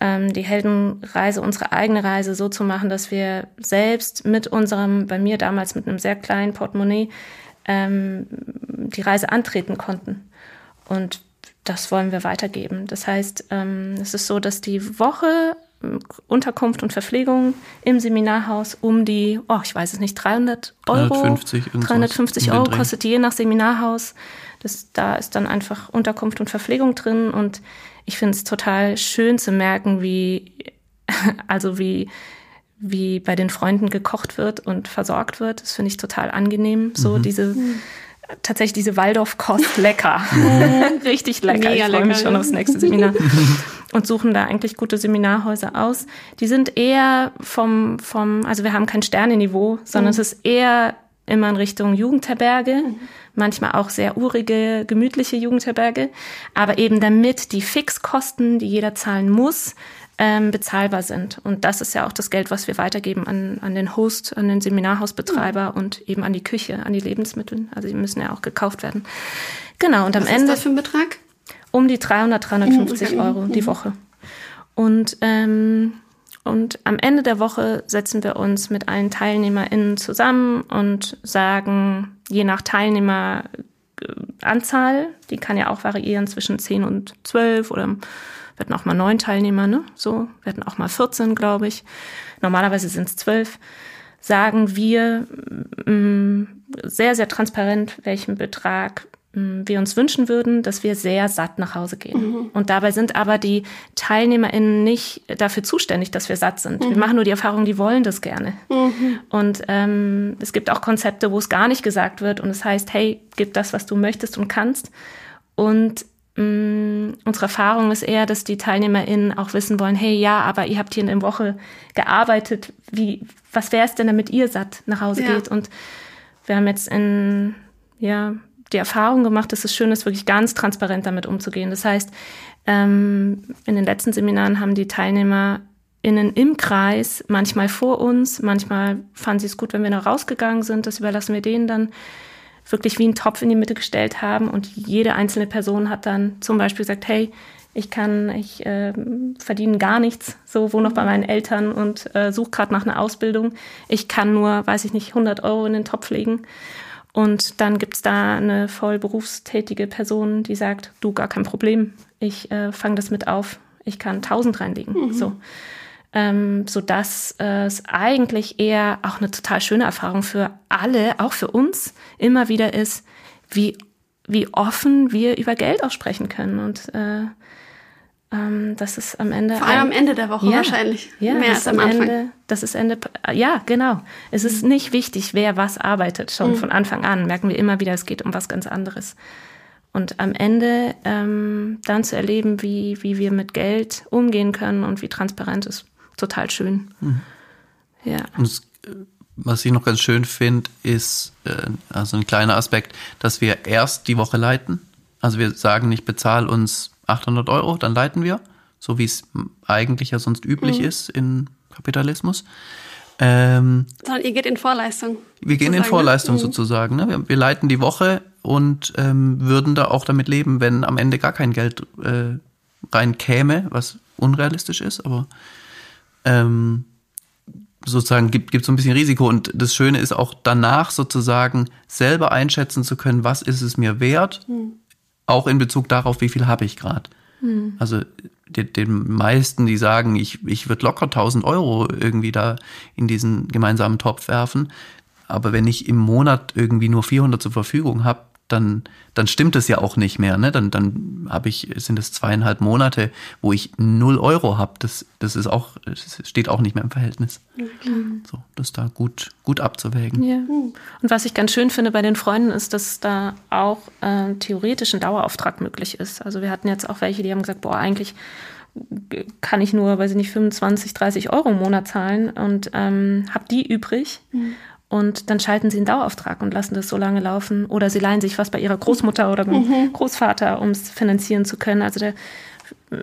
ähm, die Heldenreise, unsere eigene Reise so zu machen, dass wir selbst mit unserem, bei mir damals mit einem sehr kleinen Portemonnaie, ähm, die Reise antreten konnten. Und das wollen wir weitergeben. Das heißt, ähm, es ist so, dass die Woche äh, Unterkunft und Verpflegung im Seminarhaus um die, oh, ich weiß es nicht, 300 Euro, 350, 350 Euro kostet je nach Seminarhaus. Das, da ist dann einfach Unterkunft und Verpflegung drin und ich finde es total schön zu merken, wie, (laughs) also wie, wie bei den Freunden gekocht wird und versorgt wird. Das finde ich total angenehm. So mhm. diese, tatsächlich diese Waldorfkost (laughs) lecker. (laughs) Richtig lecker. Mega ich freue mich schon aufs nächste Seminar. und suchen da eigentlich gute Seminarhäuser aus. Die sind eher vom, vom, also wir haben kein Sterneniveau, sondern mhm. es ist eher immer in Richtung Jugendherberge. Mhm manchmal auch sehr urige, gemütliche Jugendherberge, aber eben damit die Fixkosten, die jeder zahlen muss, ähm, bezahlbar sind. Und das ist ja auch das Geld, was wir weitergeben an, an den Host, an den Seminarhausbetreiber mhm. und eben an die Küche, an die Lebensmittel. Also die müssen ja auch gekauft werden. Genau, und was am Ende. Was ist das für ein Betrag? Um die 300, 350 mhm. Euro die mhm. Woche. Und ähm, und am Ende der Woche setzen wir uns mit allen TeilnehmerInnen zusammen und sagen, je nach Teilnehmeranzahl, die kann ja auch variieren zwischen 10 und 12 oder wir hatten auch mal neun Teilnehmer, ne? So, wir hatten auch mal 14, glaube ich. Normalerweise sind es zwölf. sagen wir mh, mm, sehr, sehr transparent, welchen Betrag wir uns wünschen würden, dass wir sehr satt nach Hause gehen. Mhm. Und dabei sind aber die TeilnehmerInnen nicht dafür zuständig, dass wir satt sind. Mhm. Wir machen nur die Erfahrung, die wollen das gerne. Mhm. Und ähm, es gibt auch Konzepte, wo es gar nicht gesagt wird und es heißt, hey, gib das, was du möchtest und kannst. Und mh, unsere Erfahrung ist eher, dass die TeilnehmerInnen auch wissen wollen, hey, ja, aber ihr habt hier in der Woche gearbeitet, wie, was wäre es denn, damit ihr satt nach Hause ja. geht? Und wir haben jetzt in, ja, die Erfahrung gemacht, dass es schön ist, wirklich ganz transparent damit umzugehen. Das heißt, ähm, in den letzten Seminaren haben die TeilnehmerInnen im Kreis, manchmal vor uns, manchmal fanden sie es gut, wenn wir noch rausgegangen sind, das überlassen wir denen dann, wirklich wie einen Topf in die Mitte gestellt haben und jede einzelne Person hat dann zum Beispiel gesagt, hey, ich kann, ich äh, verdiene gar nichts, so wohne noch bei meinen Eltern und äh, suche gerade nach einer Ausbildung. Ich kann nur, weiß ich nicht, 100 Euro in den Topf legen. Und dann gibt's da eine voll berufstätige Person, die sagt, du, gar kein Problem, ich äh, fange das mit auf, ich kann 1000 reinlegen. Mhm. So. Ähm, so dass äh, es eigentlich eher auch eine total schöne Erfahrung für alle, auch für uns, immer wieder ist, wie, wie offen wir über Geld auch sprechen können. Und äh, ähm, das ist am Ende. Vor allem am Ende der Woche ja, wahrscheinlich. Ja, mehr als am Anfang. Ende, das ist Ende. Ja, genau. Es ist nicht wichtig, wer was arbeitet. Schon mhm. von Anfang an merken wir immer wieder, es geht um was ganz anderes. Und am Ende ähm, dann zu erleben, wie, wie wir mit Geld umgehen können und wie transparent ist, total schön. Mhm. Ja. Und es, was ich noch ganz schön finde, ist äh, also ein kleiner Aspekt, dass wir erst die Woche leiten. Also wir sagen nicht, bezahl uns 800 Euro, dann leiten wir, so wie es eigentlich ja sonst üblich mhm. ist in Kapitalismus. Ähm, Sondern ihr geht in Vorleistung. Wir gehen in ne? Vorleistung ne? sozusagen. Ne? Wir, wir, leiten die Woche und ähm, würden da auch damit leben, wenn am Ende gar kein Geld äh, rein käme, was unrealistisch ist, aber ähm, sozusagen gibt, gibt so ein bisschen Risiko. Und das Schöne ist auch danach sozusagen selber einschätzen zu können, was ist es mir wert, mhm auch in Bezug darauf, wie viel habe ich gerade. Hm. Also den, den meisten, die sagen, ich, ich würde locker 1000 Euro irgendwie da in diesen gemeinsamen Topf werfen. Aber wenn ich im Monat irgendwie nur 400 zur Verfügung habe, dann, dann stimmt es ja auch nicht mehr. Ne? Dann, dann habe ich, sind es zweieinhalb Monate, wo ich null Euro habe. Das, das ist auch, das steht auch nicht mehr im Verhältnis. Mhm. So, das da gut, gut abzuwägen. Ja. Und was ich ganz schön finde bei den Freunden ist, dass da auch äh, theoretisch ein Dauerauftrag möglich ist. Also wir hatten jetzt auch welche, die haben gesagt, boah, eigentlich kann ich nur, weiß ich nicht, 25, 30 Euro im Monat zahlen und ähm, habe die übrig. Mhm. Und dann schalten sie einen Dauerauftrag und lassen das so lange laufen. Oder sie leihen sich was bei ihrer Großmutter oder beim mhm. Großvater, um es finanzieren zu können. Also da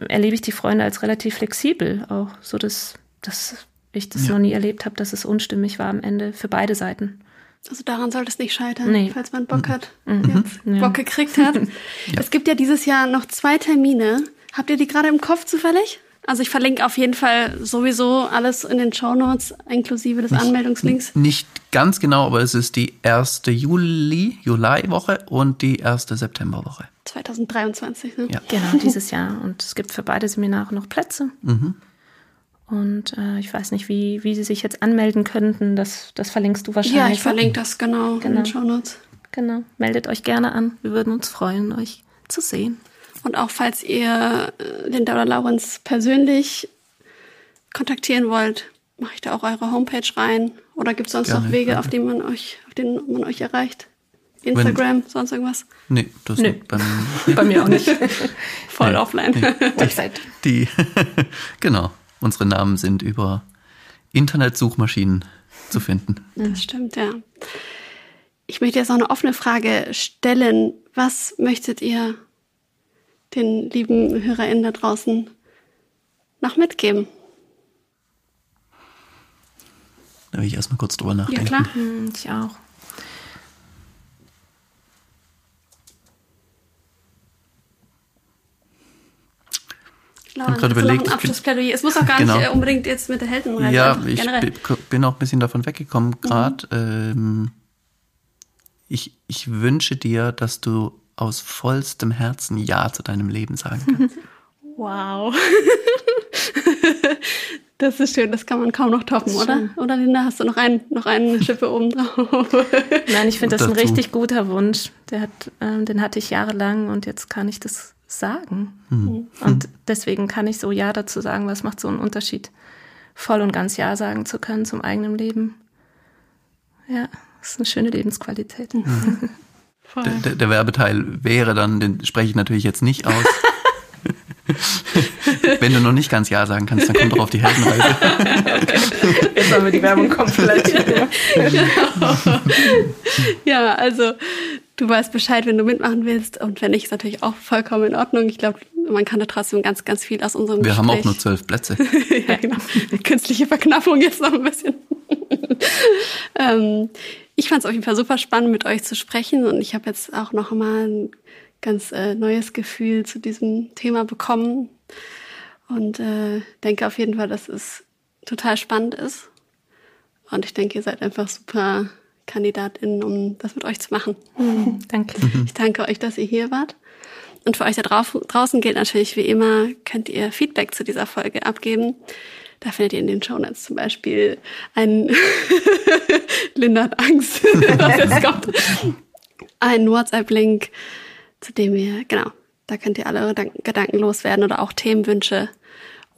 erlebe ich die Freunde als relativ flexibel auch, so dass, dass ich das ja. noch nie erlebt habe, dass es unstimmig war am Ende für beide Seiten. Also daran sollte es nicht scheitern, nee. falls man Bock hat, mhm. jetzt ja. Bock gekriegt hat. (laughs) ja. Es gibt ja dieses Jahr noch zwei Termine. Habt ihr die gerade im Kopf zufällig? Also ich verlinke auf jeden Fall sowieso alles in den Show Notes, inklusive des nicht, Anmeldungslinks. Nicht ganz genau, aber es ist die erste Juli, Juli-Woche und die erste Septemberwoche. 2023, ne? Ja. Genau, dieses Jahr. Und es gibt für beide Seminare noch Plätze. Mhm. Und äh, ich weiß nicht, wie, wie Sie sich jetzt anmelden könnten. Das, das verlinkst du wahrscheinlich. Ja, ich verlinke das genau, genau. in den Show Notes. Genau. Meldet euch gerne an. Wir würden uns freuen, euch zu sehen. Und auch falls ihr äh, Linda oder Laurenz persönlich kontaktieren wollt, mache ich da auch eure Homepage rein. Oder gibt es sonst gerne, noch Wege, auf denen man euch, auf denen man euch erreicht? Instagram, Wenn, sonst irgendwas? Nee, das nee. bei mir, bei mir auch nicht. (laughs) Voll nee, offline. Nee. (laughs) Website. Die, (laughs) genau. Unsere Namen sind über Internetsuchmaschinen zu finden. Das stimmt, ja. Ich möchte jetzt noch eine offene Frage stellen. Was möchtet ihr den lieben HörerInnen da draußen noch mitgeben? Da will ich erstmal kurz drüber nachdenken. Ja, klar. Hm, ich auch. Ich habe gerade überlegt. Ein Abschlussplädoyer. Es muss auch gar genau. nicht äh, unbedingt jetzt mit der Heldenreise. Ja, ich generell. bin auch ein bisschen davon weggekommen gerade. Mhm. Ähm, ich, ich wünsche dir, dass du aus vollstem Herzen Ja zu deinem Leben sagen kannst. (laughs) Wow. (laughs) Das ist schön, das kann man kaum noch toppen, oder? Oder Linda, hast du noch, ein, noch eine Schippe oben drauf? (laughs) Nein, ich finde das ein richtig guter Wunsch. Der hat, ähm, den hatte ich jahrelang und jetzt kann ich das sagen. Und deswegen kann ich so Ja dazu sagen, was macht so einen Unterschied, voll und ganz Ja sagen zu können zum eigenen Leben. Ja, das ist eine schöne Lebensqualität. Voll. Der, der, Werbeteil wäre dann, den spreche ich natürlich jetzt nicht aus. (laughs) Wenn du noch nicht ganz Ja sagen kannst, dann komm doch auf die Heldenreise. Jetzt haben wir die Werbung komplett. Ja, also du weißt Bescheid, wenn du mitmachen willst. Und wenn nicht, ist natürlich auch vollkommen in Ordnung. Ich glaube, man kann da trotzdem ganz, ganz viel aus unserem Wir Gespräch. haben auch nur zwölf Plätze. (laughs) ja, genau. Künstliche Verknappung jetzt noch ein bisschen. (laughs) ähm, ich fand es auf jeden Fall super spannend, mit euch zu sprechen. Und ich habe jetzt auch noch mal ein ganz äh, neues Gefühl zu diesem Thema bekommen. Und äh, denke auf jeden Fall, dass es total spannend ist. Und ich denke, ihr seid einfach super KandidatInnen, um das mit euch zu machen. Danke. Ich danke euch, dass ihr hier wart. Und für euch da drauf, draußen gilt natürlich wie immer, könnt ihr Feedback zu dieser Folge abgeben. Da findet ihr in den Shownotes zum Beispiel einen (laughs) Linda hat Angst, (laughs) was jetzt kommt. Einen WhatsApp-Link, zu dem ihr, genau, da könnt ihr alle Gedanken- loswerden oder auch Themenwünsche.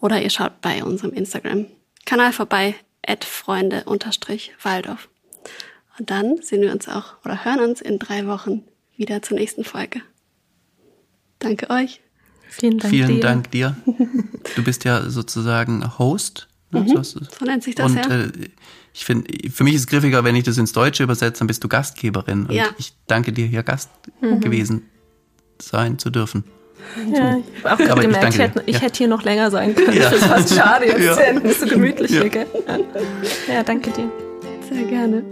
Oder ihr schaut bei unserem Instagram-Kanal vorbei, freunde-waldorf. Und dann sehen wir uns auch oder hören uns in drei Wochen wieder zur nächsten Folge. Danke euch. Vielen Dank Vielen dir. Dank dir. (laughs) Du bist ja sozusagen Host. Ne? So hast du- So nennt sich das Und ja. äh, ich finde, für mich ist es griffiger, wenn ich das ins Deutsche übersetze, dann bist du Gastgeberin. Und Ja. ich danke dir, hier Gast gewesen sein zu dürfen. Ja, ich habe auch gerade Aber ich gemerkt, ich, danke hätte, ich Ja. hätte hier noch länger sein können. Ja. (laughs) Das ist fast schade jetzt. Ja. Ja. Ist so gemütlich Ja. hier, gell? Ja, danke dir. Sehr gerne.